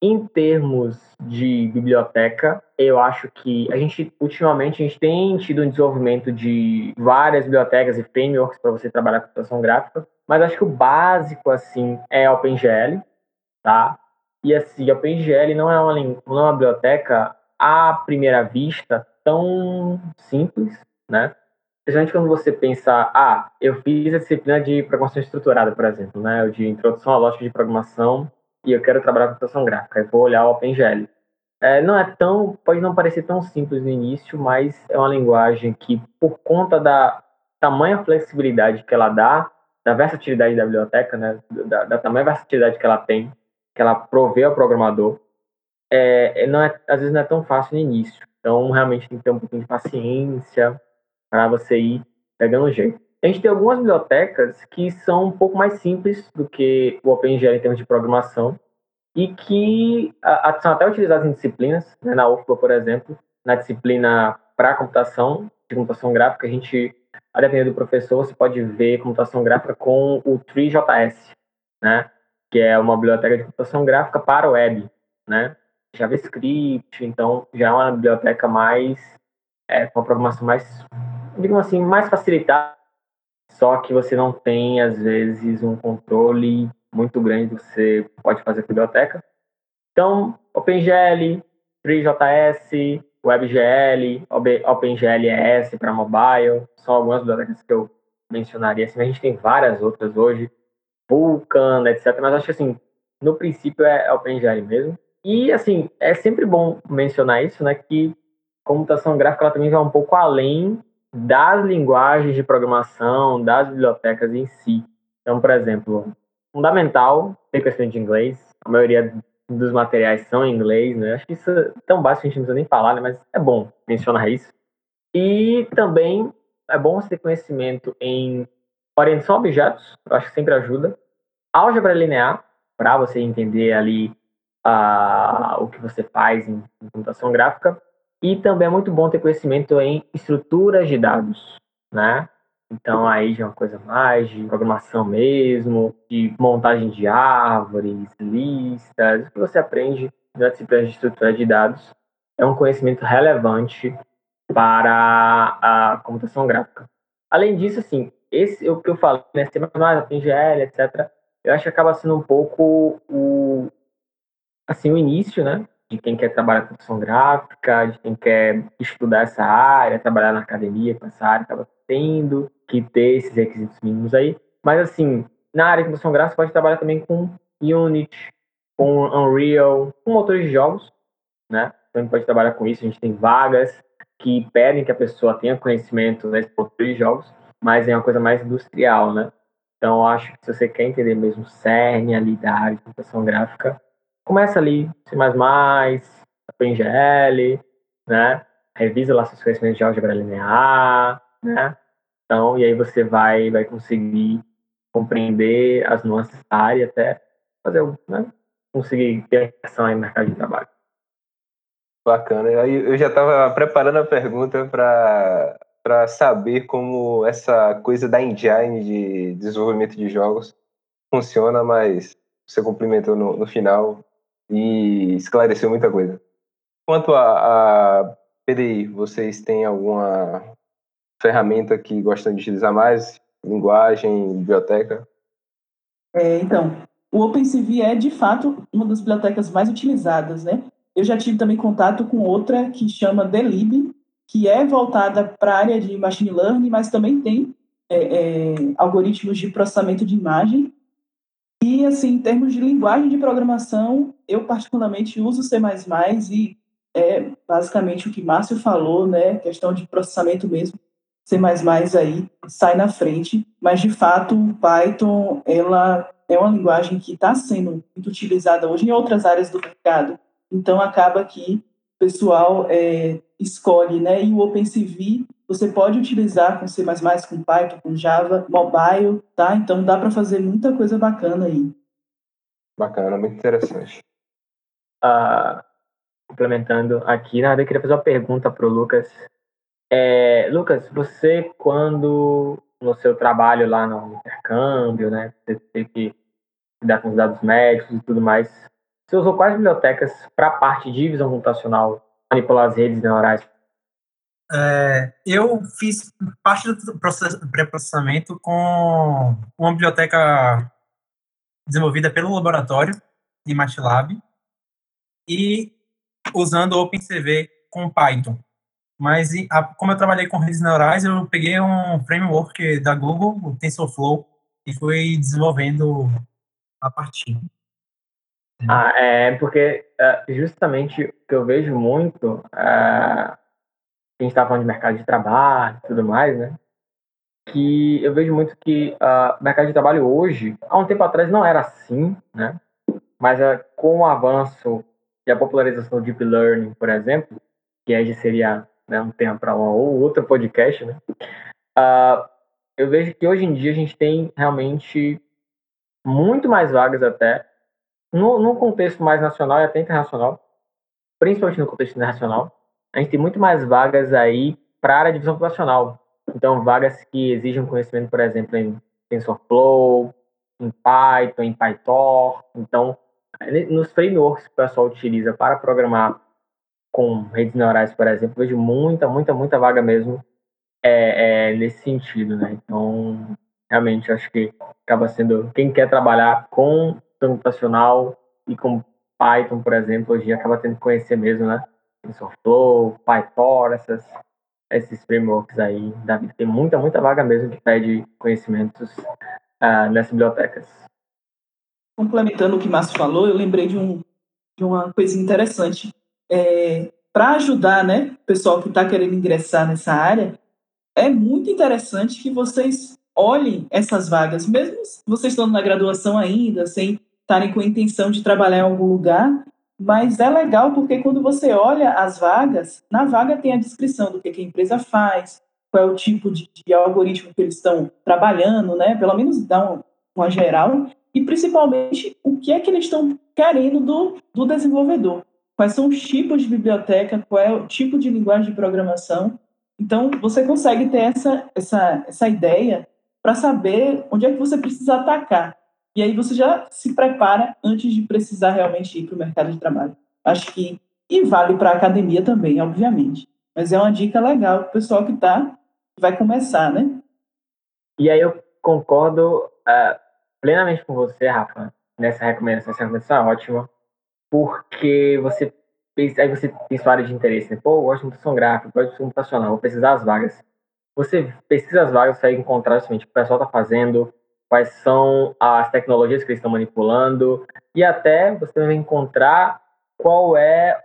Em termos de biblioteca, eu acho que a gente, ultimamente, a gente tem tido um desenvolvimento de várias bibliotecas e frameworks para você trabalhar com computação gráfica, mas acho que o básico, assim, é OpenGL, tá? E, assim, OpenGL não é uma, não é uma biblioteca, à primeira vista, tão simples, né? Especialmente quando você pensa, ah, eu fiz a disciplina de programação estruturada, por exemplo, né? De introdução à lógica de programação e eu quero trabalhar com computação gráfica. Eu vou olhar o OpenGL. É, não é tão, pode não parecer tão simples no início, mas é uma linguagem que, por conta da tamanha flexibilidade que ela dá, da versatilidade da biblioteca, né, da, da tamanha versatilidade que ela tem, que ela provê ao programador, é, é, não é, às vezes não é tão fácil no início. Então, realmente tem que ter um pouquinho de paciência para você ir pegando jeito. A gente tem algumas bibliotecas que são um pouco mais simples do que o OpenGL em termos de programação e que a, a, são até utilizadas em disciplinas, né, na UFBA, por exemplo, na disciplina para computação, de computação gráfica, a gente, a depender do professor, você pode ver computação gráfica com o TreeJS, né, que é uma biblioteca de computação gráfica para web, né, JavaScript, então já é uma biblioteca mais, é, com uma programação mais, digamos assim, mais facilitada, só que você não tem, às vezes, um controle muito grande que você pode fazer com a biblioteca. Então, OpenGL, FreeJS, WebGL, OpenGLS para mobile, são algumas bibliotecas que eu mencionaria. Assim, a gente tem várias outras hoje, Vulkan, etc. Mas acho que, assim, no princípio é OpenGL mesmo. E, assim, é sempre bom mencionar isso, né? Que computação gráfica ela também vai um pouco além das linguagens de programação, das bibliotecas em si. Então, por exemplo, fundamental ter conhecimento de inglês. A maioria dos materiais são em inglês, né? Acho que isso é tão básico que a gente não precisa nem falar, né? Mas é bom mencionar isso. E também é bom você ter conhecimento em orientação a objetos, eu acho que sempre ajuda. Álgebra linear, para você entender ali uh, o que você faz em, em computação gráfica. E também é muito bom ter conhecimento em estruturas de dados, né? Então aí já é uma coisa mais de programação mesmo, de montagem de árvores, listas, o que você aprende na disciplina de estrutura de dados é um conhecimento relevante para a computação gráfica. Além disso, assim, esse o que eu falei, né, C++, PGL, etc., eu acho que acaba sendo um pouco o, assim, o início, né, de quem quer trabalhar com computação gráfica, de quem quer estudar essa área, trabalhar na academia com essa área, acaba tendo que ter esses requisitos mínimos aí. Mas, assim, na área de computação gráfica, você pode trabalhar também com Unity, com Unreal, com motores de jogos, né? Então, a gente pode trabalhar com isso. A gente tem vagas que pedem que a pessoa tenha conhecimento nesse motor de jogos, mas é uma coisa mais industrial, né? Então, acho que se você quer entender mesmo o cerne ali da área de computação gráfica, começa ali, C++, OpenGL, né? Revisa lá seus conhecimentos de álgebra linear, né? Então, e aí você vai, vai conseguir compreender as nuances da área até fazer, né? Conseguir ter ação aí no mercado de trabalho. Bacana. Eu já estava preparando a pergunta para para saber como essa coisa da engine de desenvolvimento de jogos funciona, mas você complementou no, no final e esclareceu muita coisa. Quanto a, a PDI, vocês têm alguma ferramenta que gostam de utilizar mais? Linguagem, biblioteca? É, então, o OpenCV é, de fato, uma das bibliotecas mais utilizadas, né? Eu já tive também contato com outra que chama Delib, que é voltada para a área de machine learning, mas também tem é, é, algoritmos de processamento de imagem. E, assim, em termos de linguagem de programação, eu particularmente uso C++ e é basicamente o que Márcio falou, né? Questão de processamento mesmo. C++ aí sai na frente, mas de fato o Python ela é uma linguagem que está sendo muito utilizada hoje em outras áreas do mercado. Então acaba que o pessoal é, escolhe, né? E o OpenCV você pode utilizar com C++, com Python, com Java, mobile, tá? Então dá para fazer muita coisa bacana aí. Bacana, muito interessante. Uh, complementando aqui, na verdade eu queria fazer uma pergunta para o Lucas é, Lucas, você quando no seu trabalho lá no intercâmbio, né, você teve que lidar com os dados médicos e tudo mais, você usou quais bibliotecas para a parte de visão computacional, manipular as redes neurais? É, eu fiz parte do pré-processamento com uma biblioteca desenvolvida pelo laboratório de MATLAB e usando OpenCV com Python. Mas como eu trabalhei com redes neurais, eu peguei um framework da Google, o TensorFlow, e fui desenvolvendo a partir. Ah, é porque uh, justamente o que eu vejo muito, uh, a gente estava falando de mercado de trabalho e tudo mais, né? Que eu vejo muito que uh, o mercado de trabalho hoje, há um tempo atrás não era assim, né? Mas uh, com o avanço e a popularização do Deep Learning, por exemplo, que aí seria né, um tema para um ou outro podcast, né? Uh, eu vejo que hoje em dia a gente tem realmente muito mais vagas até no, no contexto mais nacional e até internacional, principalmente no contexto internacional, a gente tem muito mais vagas aí para a área de visão populacional. Então, vagas que exigem conhecimento, por exemplo, em TensorFlow, em Python, em PyTorch. Então, nos frameworks que o pessoal utiliza para programar com redes neurais, por exemplo, vejo muita, muita, muita vaga mesmo é, é, nesse sentido, né? Então, realmente, acho que acaba sendo quem quer trabalhar com computacional e com Python, por exemplo, hoje acaba tendo que conhecer mesmo, né? TensorFlow, PyTorch, essas, esses frameworks aí. Tem muita, muita vaga mesmo que pede conhecimentos uh, nessas bibliotecas. Complementando o que Márcio falou, eu lembrei de, um, de uma coisa interessante. É, Para ajudar né, o pessoal que está querendo ingressar nessa área, é muito interessante que vocês olhem essas vagas, mesmo vocês estando na graduação ainda, sem estarem com a intenção de trabalhar em algum lugar, mas é legal porque quando você olha as vagas, na vaga tem a descrição do que, a empresa faz, qual é o tipo de, de algoritmo que eles estão trabalhando, né? Pelo menos dá um, uma geral, e principalmente o que é que eles estão querendo do, do desenvolvedor. Quais são os tipos de biblioteca, qual é o tipo de linguagem de programação. Então, você consegue ter essa, essa, essa ideia para saber onde é que você precisa atacar. E aí você já se prepara antes de precisar realmente ir para o mercado de trabalho. Acho que. E vale para a academia também, obviamente. Mas é uma dica legal para o pessoal que tá, vai começar, né? E aí eu concordo uh, plenamente com você, Rafa, nessa recomendação. Essa recomendação é ótima, porque você aí você tem sua área de interesse, né? Pô, eu gosto de computação gráfica, gosto de computacional, vou precisar das vagas. Você pesquisa as vagas, vai encontrar justamente o que o pessoal está fazendo, quais são as tecnologias que eles estão manipulando e até você vai encontrar qual é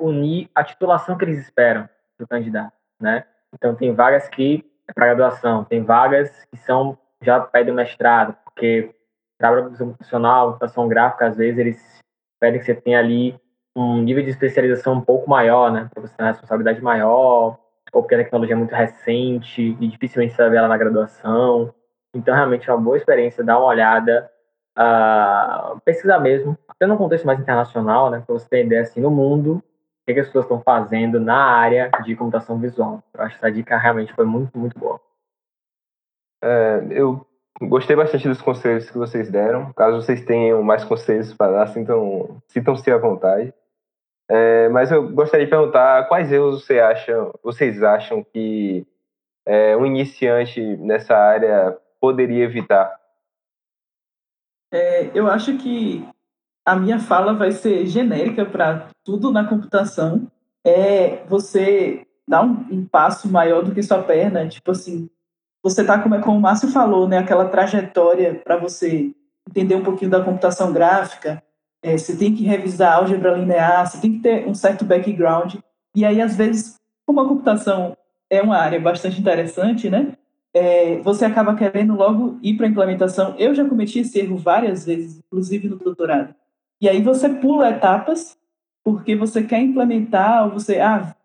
a titulação que eles esperam do candidato, né? Então tem vagas que é para graduação, tem vagas que são já pedem mestrado, porque para profissional, computação gráfica, às vezes eles pedem que você tenha ali um nível de especialização um pouco maior, né? Para você ter uma responsabilidade maior, ou porque a tecnologia é muito recente e dificilmente você vai ver ela na graduação. Então, realmente é uma boa experiência dar uma olhada, uh, pesquisar mesmo, até num contexto mais internacional, né, para você ter ideia assim, no mundo, o que, que as pessoas estão fazendo na área de computação visual. Eu acho que essa dica realmente foi muito, muito boa. É, eu gostei bastante dos conselhos que vocês deram. Caso vocês tenham mais conselhos para dar, sintam, sintam-se à vontade. É, mas eu gostaria de perguntar quais erros você acha, vocês acham que é, um iniciante nessa área poderia evitar? É, eu acho que a minha fala vai ser genérica para tudo na computação. É você dar um, um, passo maior do que sua perna, tipo assim, você tá como, como o Márcio falou, né, aquela trajetória para você entender um pouquinho da computação gráfica. É, você tem que revisar álgebra linear, você tem que ter um certo background. E aí, às vezes, como a computação é uma área bastante interessante, né? É, você acaba querendo logo ir para a implementação. Eu já cometi esse erro várias vezes, inclusive no doutorado. E aí você pula etapas porque você quer implementar, ou você, ah,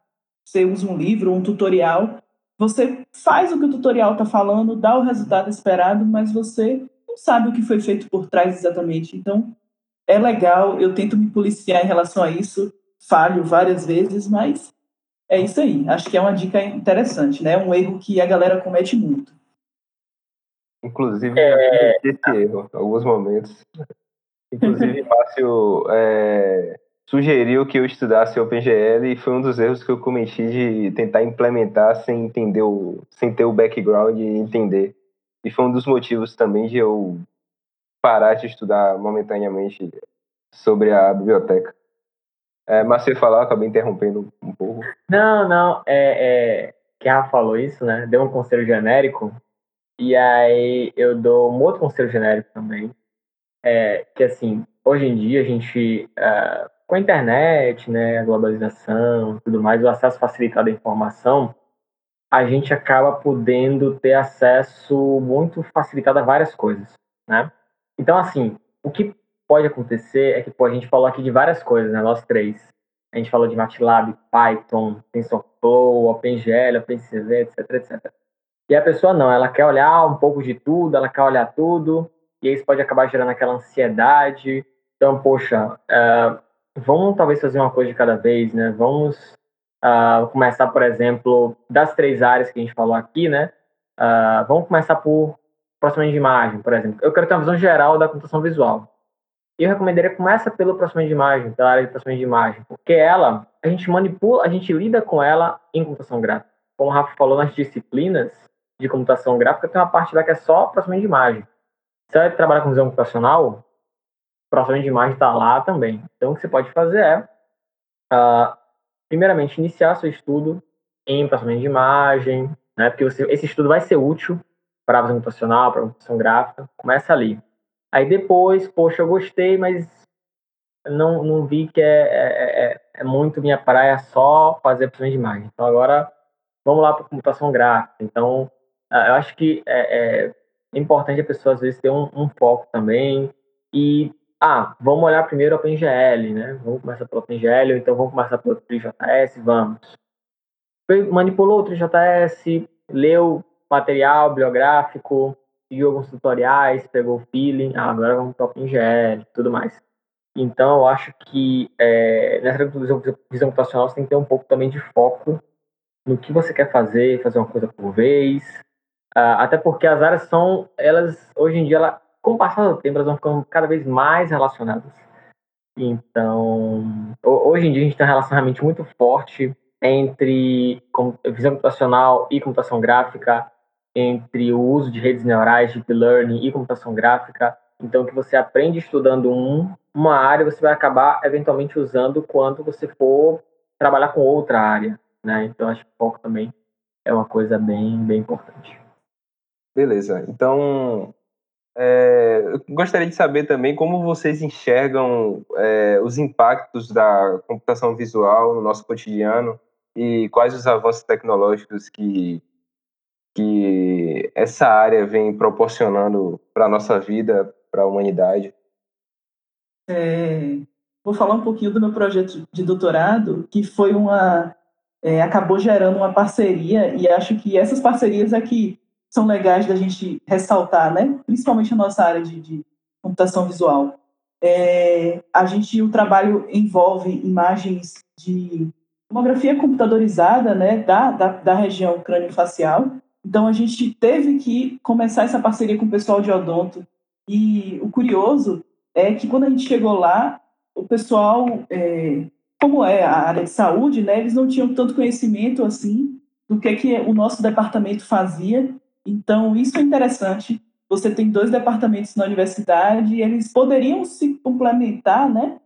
você usa um livro, um tutorial, você faz o que o tutorial está falando, dá o resultado esperado, mas você não sabe o que foi feito por trás exatamente. Então, é legal, eu tento me policiar em relação a isso, falho várias vezes, mas é isso aí. Acho que é uma dica interessante, né? Um erro que a galera comete muito. Inclusive, é... esse erro em alguns momentos. Inclusive, Márcio é, sugeriu que eu estudasse OpenGL e foi um dos erros que eu cometi de tentar implementar sem entender o, sem ter o background e entender. E foi um dos motivos também de eu parar de estudar momentaneamente sobre a biblioteca. É, mas você falar, acabei interrompendo um pouco. Não, não, é, é, que a falou isso, né? Deu um conselho genérico. E aí eu dou um outro conselho genérico também. É, que assim, hoje em dia a gente, uh, com a internet, né, a globalização tudo mais, o acesso facilitado à informação, a gente acaba podendo ter acesso muito facilitado a várias coisas, né? Então, assim, o que pode acontecer é que, pô, a gente falou aqui de várias coisas, né, nós três. A gente falou de MATLAB, Python, TensorFlow, OpenGL, OpenCV, etc, etc. E a pessoa não, ela quer olhar um pouco de tudo, ela quer olhar tudo, e isso pode acabar gerando aquela ansiedade. Então, poxa, uh, vamos talvez fazer uma coisa de cada vez, né? Vamos uh, começar, por exemplo, das três áreas que a gente falou aqui, né? Uh, vamos começar por processamento de imagem, por exemplo. Eu quero ter uma visão geral da computação visual. Eu recomendaria começa pelo processamento de imagem, pela área de processamento de imagem, porque ela, a gente manipula, a gente lida com ela em computação gráfica. Como o Rafa falou nas disciplinas de computação gráfica, tem uma parte lá que é só processamento de imagem. Se você trabalhar com visão computacional, processamento de imagem está lá também. Então, o que você pode fazer é, uh, primeiramente, iniciar seu estudo em processamento de imagem, né, porque você, esse estudo vai ser útil para a visão computacional, para a computação gráfica. Começa ali. Aí depois, poxa, eu gostei, mas não, não vi que é, é, é, é muito minha praia só fazer processamento de imagem. Então, agora, vamos lá para computação gráfica. Então, ah, eu acho que é, é, importante a pessoa, às vezes, ter um, um foco também e ah, vamos olhar primeiro o OpenGL, né? Vamos começar pelo OpenGL, ou então vamos começar pelo TriJS, vamos. Manipulou o TriJS, leu material bibliográfico, seguiu alguns tutoriais, pegou o feeling, ah, agora vamos para o OpenGL e tudo mais. Então, eu acho que é, nessa visão, visão computacional você tem que ter um pouco também de foco no que você quer fazer, fazer uma coisa por vez. Uh, até porque as áreas são, elas, hoje em dia, ela, com o passar do tempo, elas vão ficando cada vez mais relacionadas. Então, hoje em dia a gente tem um relacionamento muito forte entre visão computacional e computação gráfica, entre o uso de redes neurais, deep learning e computação gráfica. Então, que você aprende estudando um, uma área, você vai acabar eventualmente usando quando você for trabalhar com outra área, né? Então, acho que o foco também é uma coisa bem, bem importante. Beleza. Então, é, eu gostaria de saber também como vocês enxergam é, os impactos da computação visual no nosso cotidiano e quais os avanços tecnológicos que, que essa área vem proporcionando para a nossa vida, para a humanidade. É, vou falar um pouquinho do meu projeto de doutorado, que foi uma. É, acabou gerando uma parceria, e acho que essas parcerias aqui são legais da gente ressaltar, né? Principalmente a nossa área de, de computação visual. É, a gente, o trabalho envolve imagens de tomografia computadorizada, né, da, da, da região crânio-facial. Então, a gente teve que começar essa parceria com o pessoal de odonto. E o curioso é que quando a gente chegou lá, o pessoal, é, como é a área de saúde, né, eles não tinham tanto conhecimento assim do que, que o nosso departamento fazia então, isso é interessante. Você tem dois departamentos na universidade e eles poderiam se complementar, né?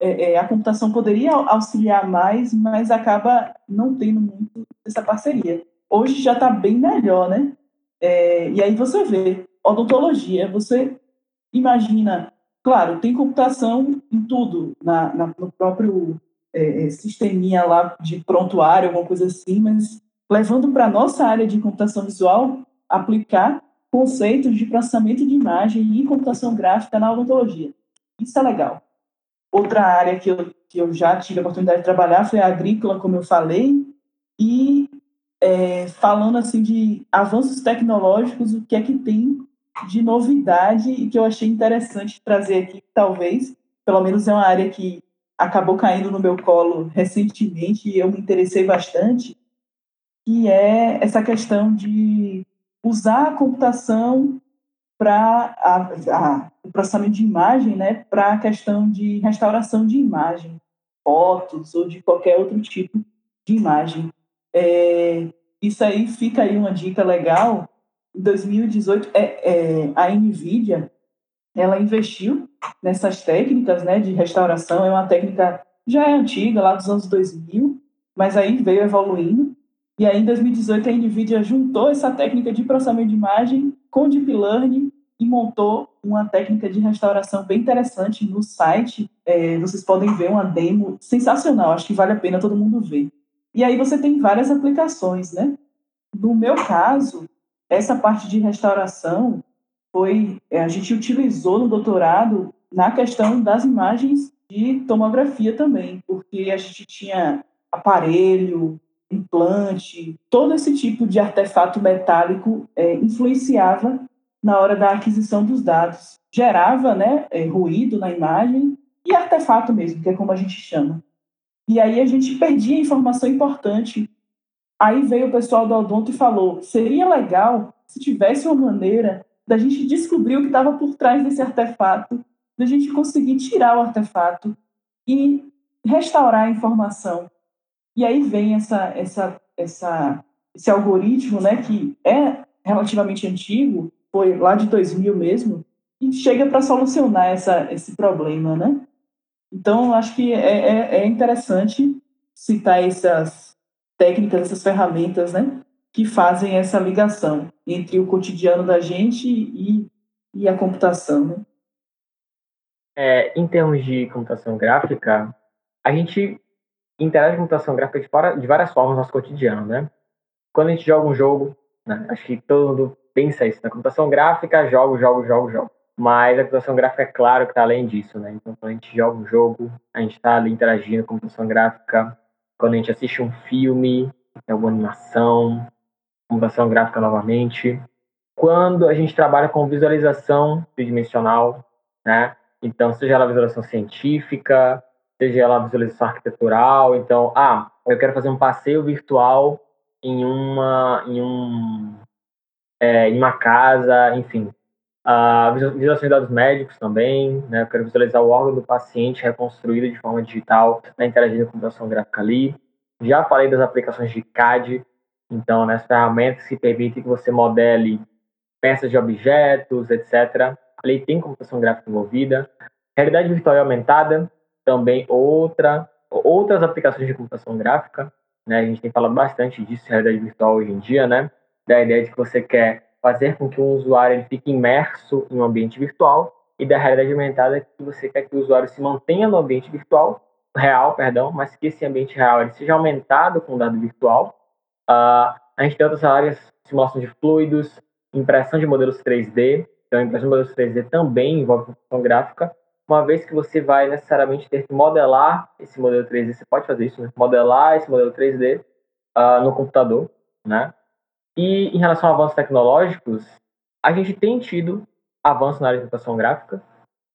É, é, a computação poderia auxiliar mais, mas acaba não tendo muito essa parceria. Hoje já está bem melhor, né? É, e aí você vê, odontologia, você imagina, claro, tem computação em tudo, na, na no próprio é, é sisteminha lá de prontuário, alguma coisa assim, mas levando para a nossa área de computação visual, aplicar conceitos de processamento de imagem e computação gráfica na odontologia. Isso é legal. Outra área que eu, que eu já tive a oportunidade de trabalhar foi a agrícola, como eu falei, e é, falando assim de avanços tecnológicos, o que é que tem de novidade e que eu achei interessante trazer aqui, talvez, pelo menos é uma área que acabou caindo no meu colo recentemente e eu me interessei bastante, que é essa questão de usar a computação para o processamento de imagem, né, para a questão de restauração de imagem, fotos ou de qualquer outro tipo de imagem. É, isso aí fica aí uma dica legal. Em 2018, é, é, a Nvidia ela investiu nessas técnicas, né, de restauração. É uma técnica já é antiga, lá dos anos 2000, mas aí veio evoluindo E aí, em 2018, a NVIDIA juntou essa técnica de processamento de imagem com Deep Learning e montou uma técnica de restauração bem interessante no site. É, vocês podem ver uma demo sensacional, acho que vale a pena todo mundo ver. E aí você tem várias aplicações, né? No meu caso, essa parte de restauração foi é, a gente utilizou no doutorado na questão das imagens de tomografia também, porque a gente tinha aparelho, implante, todo esse tipo de artefato metálico é, influenciava na hora da aquisição dos dados. Gerava né, é, ruído na imagem e artefato mesmo, que é como a gente chama. E aí a gente perdia informação importante. Aí veio o pessoal do Odonto e falou: seria legal se tivesse uma maneira da gente descobrir o que estava por trás desse artefato, da gente conseguir tirar o artefato e restaurar a informação. E aí vem essa, essa, essa, esse algoritmo, né, que é relativamente antigo, foi lá de 2000 mesmo, e chega para solucionar essa, esse problema, né? Então, acho que é, é, é interessante citar essas técnicas, essas ferramentas, né, que fazem essa ligação entre o cotidiano da gente e, e a computação, né? É, em termos de computação gráfica, a gente interage com computação gráfica de, de várias formas no nosso cotidiano, né? Quando a gente joga um jogo, né? acho que todo mundo pensa isso, na computação gráfica, jogo, jogo, jogo, jogo. Mas a computação gráfica é claro que está além disso, né? Então, quando a gente joga um jogo, a gente está ali interagindo com a computação gráfica. Quando a gente assiste um filme, alguma animação, computação gráfica novamente. Quando a gente trabalha com visualização tridimensional, né? Então, seja ela visualização científica, seja ela visualização arquitetural. Então, ah, eu quero fazer um passeio virtual em uma, em um, é, em uma casa, enfim. Uh, visualização de dados médicos também, né? Eu quero visualizar o órgão do paciente reconstruído de forma digital, né, interagindo com a computação gráfica ali. Já falei das aplicações de CAD, então, né, as ferramentas que permitem que você modele peças de objetos, etc. Ali tem computação gráfica envolvida. Realidade virtual aumentada, também outra, outras aplicações de computação gráfica, né? A gente tem falado bastante disso, realidade virtual hoje em dia, né? Da ideia de que você quer fazer com que o usuário ele fique imerso em um ambiente virtual e da realidade aumentada que você quer que o usuário se mantenha no ambiente virtual, real, perdão, mas que esse ambiente real ele seja aumentado com dado virtual. Uh, a gente tem outras áreas, simulação de fluidos, impressão de modelos 3D. Então, impressão de modelos 3D também envolve computação gráfica uma vez que você vai necessariamente ter que modelar esse modelo 3D, você pode fazer isso, né? modelar esse modelo 3D uh, ah, no computador, né? E em relação a avanços tecnológicos, a gente tem tido avanço na área de gráfica,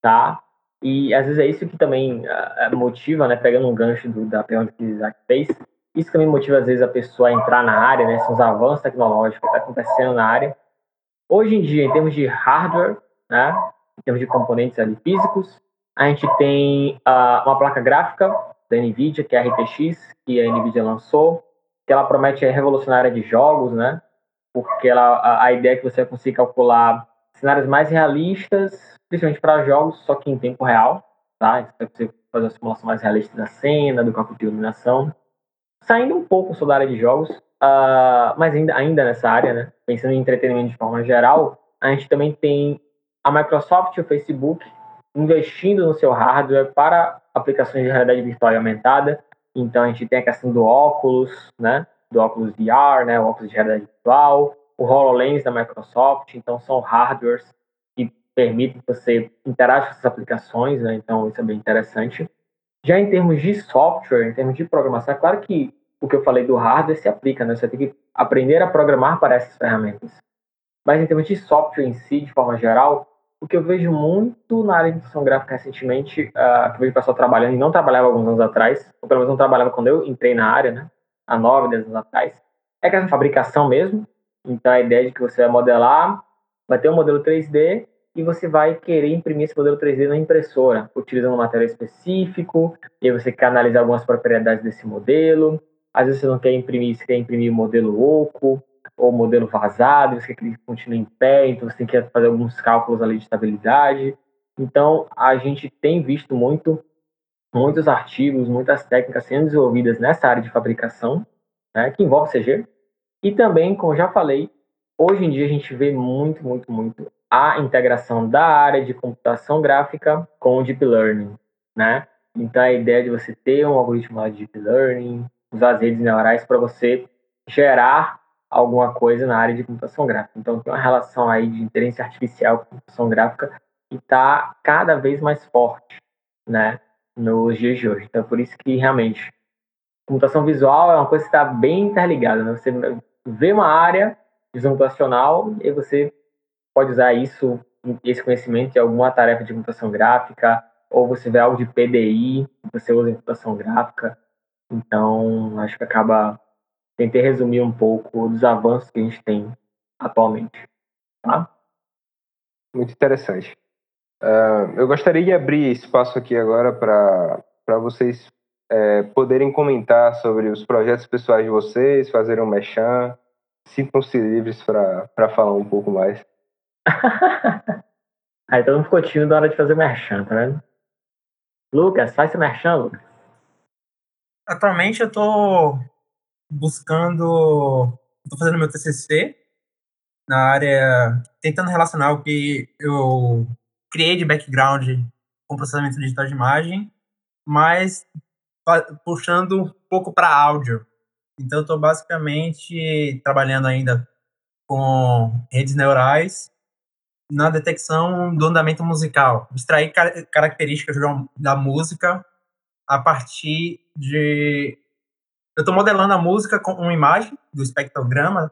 tá? E às vezes é isso que também uh, motiva, né? Pegando um gancho do, da pergunta que o Isaac fez, isso também motiva às vezes a pessoa a entrar na área, né? São os avanços tecnológicos que estão tá acontecendo na área. Hoje em dia, em termos de hardware, né? em termos de componentes ali físicos. A gente tem uh, uma placa gráfica da NVIDIA, que é a RTX, que a NVIDIA lançou, que ela promete a revolucionária de jogos, né? Porque ela, a, a ideia é que você consiga calcular cenários mais realistas, principalmente para jogos, só que em tempo real, tá? Então, você fazer uma simulação mais realista da cena, do cálculo de iluminação. Saindo um pouco só da área de jogos, uh, mas ainda, ainda nessa área, né? Pensando em entretenimento de forma geral, a gente também tem a Microsoft e o Facebook investindo no seu hardware para aplicações de realidade virtual e aumentada. Então a gente tem a questão do óculos, né? Do óculos VR, né? O óculos de realidade virtual, o HoloLens da Microsoft. Então são hardwares que permitem que você interaja com essas aplicações, né? Então isso é bem interessante. Já em termos de software, em termos de programação, é claro que o que eu falei do hardware se aplica, né? Você tem que aprender a programar para essas ferramentas. Mas em termos de software em si, de forma geral, o que eu vejo muito na área de computação gráfica recentemente, uh, que eu vejo o pessoal trabalhando e não trabalhava alguns anos atrás, ou pelo menos não trabalhava quando eu entrei na área, né, há nove, dez anos atrás, é que é a fabricação mesmo. Então a ideia de que você vai modelar, vai ter um modelo 3D e você vai querer imprimir esse modelo 3D na impressora, utilizando um material específico, e aí você quer analisar algumas propriedades desse modelo. Às vezes você não quer imprimir, você quer imprimir o modelo oco, ou modelo vazado, você quer que ele continue em pé, então você tem que fazer alguns cálculos ali de estabilidade. Então, a gente tem visto muito, muitos artigos, muitas técnicas sendo desenvolvidas nessa área de fabricação, né, que envolve CG. E também, como já falei, hoje em dia a gente vê muito, muito, muito a integração da área de computação gráfica com o Deep Learning, né? Então, a ideia de você ter um algoritmo de Deep Learning, usar as redes neurais para você gerar alguma coisa na área de computação gráfica. Então, tem uma relação aí de inteligência artificial com computação gráfica que está cada vez mais forte, né, nos dias de hoje. Então, por isso que, realmente, computação visual é uma coisa que está bem interligada, né? Você vê uma área de computacional e você pode usar isso, esse conhecimento em alguma tarefa de computação gráfica, ou você vê algo de PDI, você usa em computação gráfica. Então, acho que acaba tentei resumir um pouco dos avanços que a gente tem atualmente. Tá? Muito interessante. Uh, eu gostaria de abrir espaço aqui agora para vocês é, poderem comentar sobre os projetos pessoais de vocês, fazer um mechan. Sintam-se livres para falar um pouco mais. Aí todo mundo ficou tímido na hora de fazer merchan, tá vendo? Lucas, faz seu merchan, Lucas. Atualmente eu tô buscando. Estou fazendo meu TCC na área. tentando relacionar o que eu criei de background com processamento digital de imagem, mas puxando um pouco para áudio. Então, estou basicamente trabalhando ainda com redes neurais na detecção do andamento musical, extrair car características da música a partir de eu estou modelando a música com uma imagem do espectrograma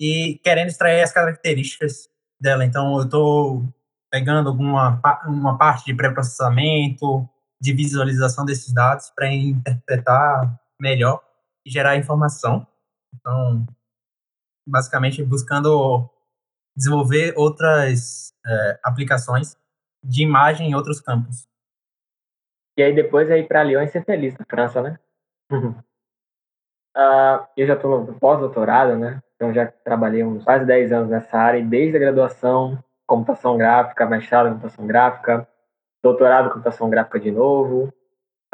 e querendo extrair as características dela. Então, eu estou pegando alguma uma parte de pré-processamento, de visualização desses dados para interpretar melhor e gerar informação. Então, basicamente buscando desenvolver outras é, aplicações de imagem em outros campos. E aí depois é ir para Lyon e ser feliz na França, né? Uh, eu já estou pós-doutorado, né? Então já trabalhei uns quase 10 anos nessa área, desde a graduação, computação gráfica, mestrado em computação gráfica, doutorado em computação gráfica de novo.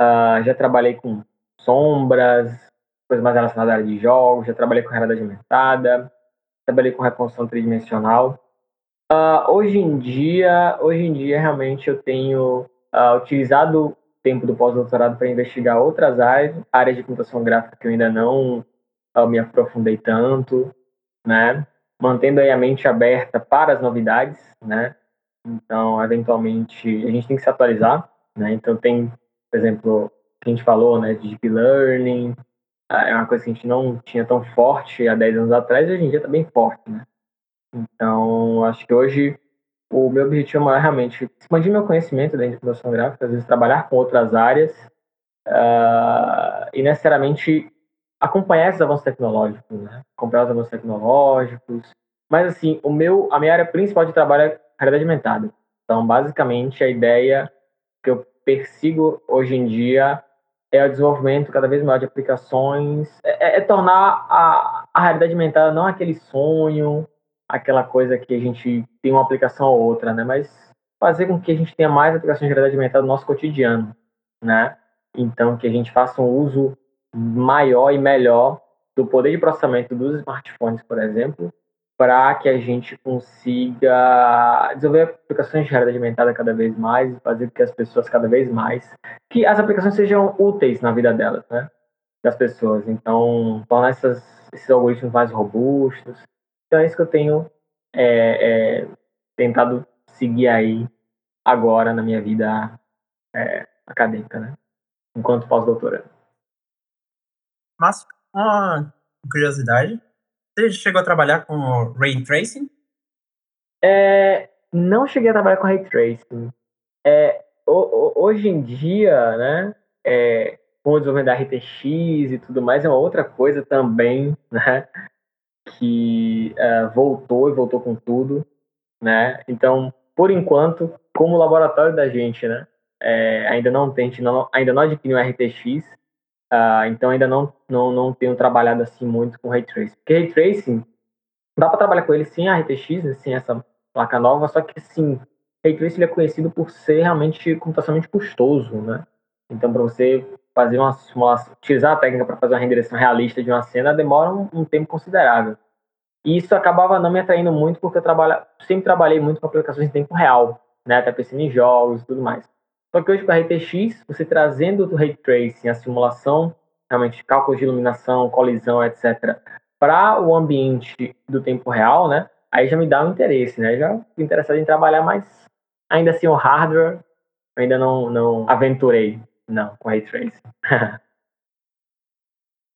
Uh, já trabalhei com sombras, coisas mais relacionadas à área de jogos, já trabalhei com realidade aumentada, trabalhei com reconstrução tridimensional. Uh, hoje em dia, hoje em dia realmente eu tenho uh, utilizado tempo do pós-doutorado para investigar outras áreas, áreas de computação gráfica que eu ainda não me aprofundei tanto, né? Mantendo aí a mente aberta para as novidades, né? Então, eventualmente, a gente tem que se atualizar, né? Então, tem, por exemplo, que a gente falou, né, de deep learning, ah, é uma coisa que a gente não tinha tão forte há 10 anos atrás, e hoje em dia está bem forte, né? Então, acho que hoje o meu objetivo é realmente expandir meu conhecimento dentro de computação gráfica, às vezes trabalhar com outras áreas uh, e necessariamente acompanhar esses avanços tecnológicos, né? acompanhar os avanços tecnológicos. Mas assim, o meu, a minha área principal de trabalho é realidade aumentada. Então, basicamente, a ideia que eu persigo hoje em dia é o desenvolvimento cada vez maior de aplicações, é, é, é tornar a, a realidade aumentada não aquele sonho, aquela coisa que a gente tem uma aplicação ou outra, né? Mas fazer com que a gente tenha mais aplicações de realidade aumentada no nosso cotidiano, né? Então, que a gente faça um uso maior e melhor do poder de processamento dos smartphones, por exemplo, para que a gente consiga desenvolver aplicações de realidade aumentada cada vez mais, fazer com que as pessoas cada vez mais, que as aplicações sejam úteis na vida delas, né? Das pessoas. Então, tornar essas, esses algoritmos mais robustos, então é isso que eu tenho é, é, tentado seguir aí agora na minha vida é, acadêmica, né? Enquanto pós-doutorando. Mas, uma curiosidade, você chegou a trabalhar com Ray Tracing? É, não cheguei a trabalhar com Ray Tracing. É, hoje em dia, né, é, com o desenvolvimento da RTX e tudo mais, é uma outra coisa também, né? que uh, voltou e voltou com tudo, né? Então, por enquanto, como laboratório da gente, né? É, ainda não tem, ainda não adquiriu um RTX, uh, então ainda não, não, não tenho trabalhado assim muito com Ray Tracing. Porque Ray Tracing, dá para trabalhar com ele sem a RTX, né, sem essa placa nova, só que sim, Ray Tracing é conhecido por ser realmente computacionalmente custoso, né? Então, para você fazer uma simulação, utilizar a técnica para fazer uma renderização realista de uma cena demora um, um, tempo considerável. E isso acabava não me atraindo muito porque eu trabalha, sempre trabalhei muito com aplicações em tempo real, né, até pensando em jogos e tudo mais. Só que hoje com a RTX, você trazendo do ray tracing, a simulação, realmente cálculos de iluminação, colisão, etc, para o ambiente do tempo real, né, aí já me dá um interesse, né, já fico interessado em trabalhar mais, ainda assim o hardware, ainda não, não aventurei, não, com Ray Tracing.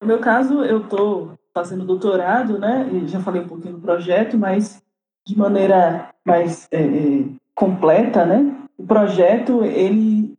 no meu caso, eu estou fazendo doutorado, né? já falei um pouquinho do projeto, mas de maneira mais é, é, completa, né? O projeto ele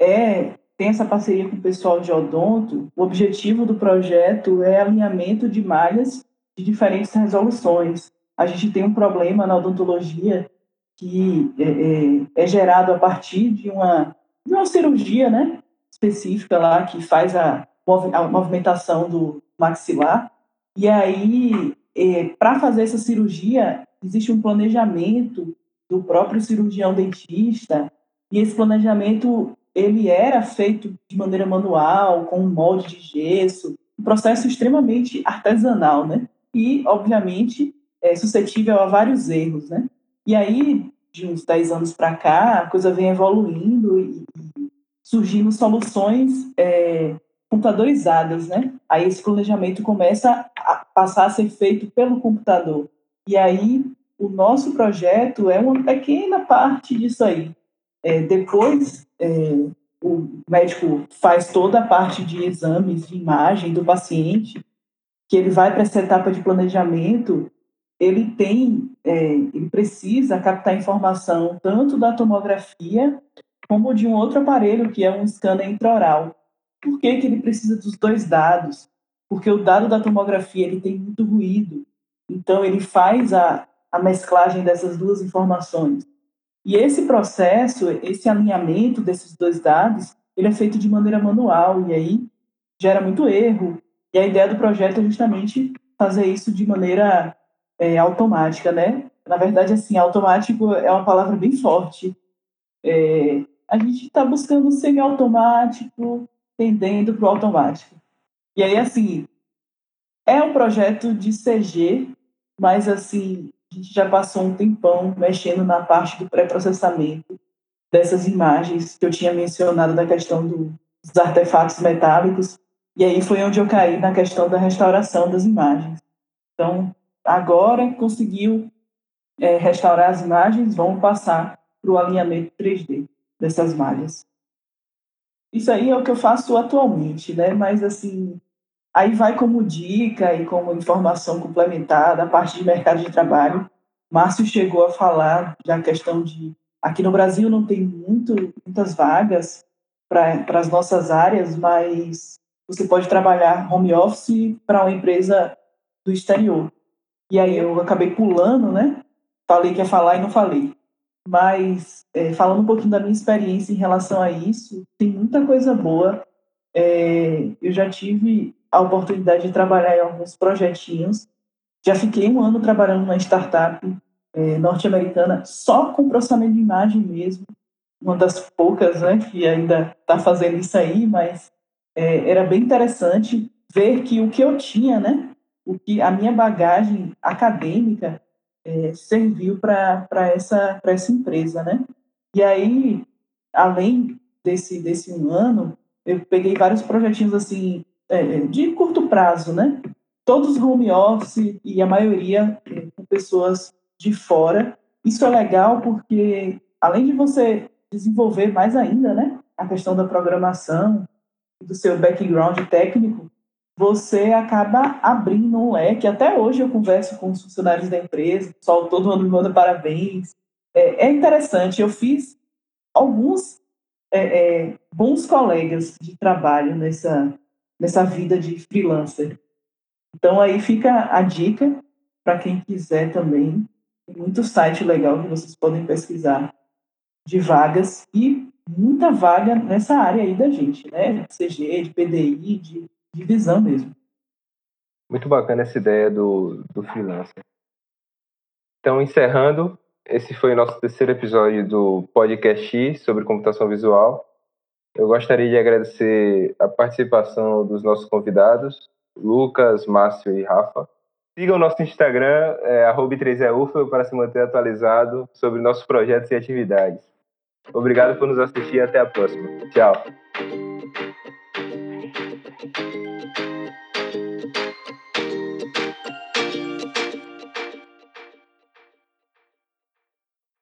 é tem essa parceria com o pessoal de Odonto. O objetivo do projeto é alinhamento de malhas de diferentes resoluções. A gente tem um problema na odontologia que é, é, é gerado a partir de uma de uma cirurgia, né, específica lá que faz a, a movimentação do maxilar. E aí, é, para fazer essa cirurgia, existe um planejamento do próprio cirurgião dentista, e esse planejamento ele era feito de maneira manual, com um molde de gesso, um processo extremamente artesanal, né? E, obviamente, é suscetível a vários erros, né? E aí, de uns 10 anos para cá, a coisa vem evoluindo e, surgindo soluções é, computadorizadas, né? Aí esse planejamento começa a passar a ser feito pelo computador. E aí o nosso projeto é uma pequena parte disso aí. É, depois é, o médico faz toda a parte de exames de imagem do paciente, que ele vai para essa etapa de planejamento, ele tem, é, ele precisa captar informação tanto da tomografia como de um outro aparelho, que é um scanner intraoral. Por que, que ele precisa dos dois dados? Porque o dado da tomografia ele tem muito ruído. Então, ele faz a, a mesclagem dessas duas informações. E esse processo, esse alinhamento desses dois dados, ele é feito de maneira manual, e aí gera muito erro. E a ideia do projeto é justamente fazer isso de maneira é, automática, né? Na verdade, assim, automático é uma palavra bem forte. É, a gente está buscando semi-automático, tendendo para o automático. E aí, assim, é um projeto de CG, mas, assim, a gente já passou um tempão mexendo na parte do pré-processamento dessas imagens que eu tinha mencionado da questão do, dos artefatos metálicos, e aí foi onde eu caí na questão da restauração das imagens. Então, agora conseguiu é, restaurar as imagens, vamos passar para o alinhamento 3D dessas malhas. Isso aí é o que eu faço atualmente, né? Mas assim, aí vai como dica e como informação complementar da parte de mercado de trabalho. Márcio chegou a falar da questão de aqui no Brasil não tem muito, muitas vagas para as nossas áreas, mas você pode trabalhar home office para uma empresa do exterior. E aí eu acabei pulando, né? Falei que ia falar e não falei. Mas, é, falando um pouquinho da minha experiência em relação a isso, tem muita coisa boa. É, eu já tive a oportunidade de trabalhar em alguns projetinhos. Já fiquei um ano trabalhando numa startup é, norte-americana só com processamento de imagem mesmo. Uma das poucas né, que ainda está fazendo isso aí, mas é, era bem interessante ver que o que eu tinha, né, o que a minha bagagem acadêmica é, serviu para essa, essa empresa, né? E aí, além desse, desse um ano, eu peguei vários projetinhos assim, é, de curto prazo, né? Todos home office e a maioria é, com pessoas de fora. Isso é legal porque, além de você desenvolver mais ainda, né? A questão da programação, do seu background técnico, você acaba abrindo um leque. Até hoje eu converso com os funcionários da empresa, o pessoal todo mundo me manda parabéns. É, é interessante, eu fiz alguns é, é, bons colegas de trabalho nessa, nessa vida de freelancer. Então aí fica a dica para quem quiser também. Tem muito site legal que vocês podem pesquisar de vagas e muita vaga nessa área aí da gente, né? De CG, de PDI, de de visão mesmo. Muito bacana essa ideia do, do freelancer. Então, encerrando, esse foi o nosso terceiro episódio do podcast sobre computação visual. Eu gostaria de agradecer a participação dos nossos convidados, Lucas, Márcio e Rafa. Siga o nosso Instagram, é, 3eUFEL, para se manter atualizado sobre nossos projetos e atividades. Obrigado por nos assistir e até a próxima. Tchau.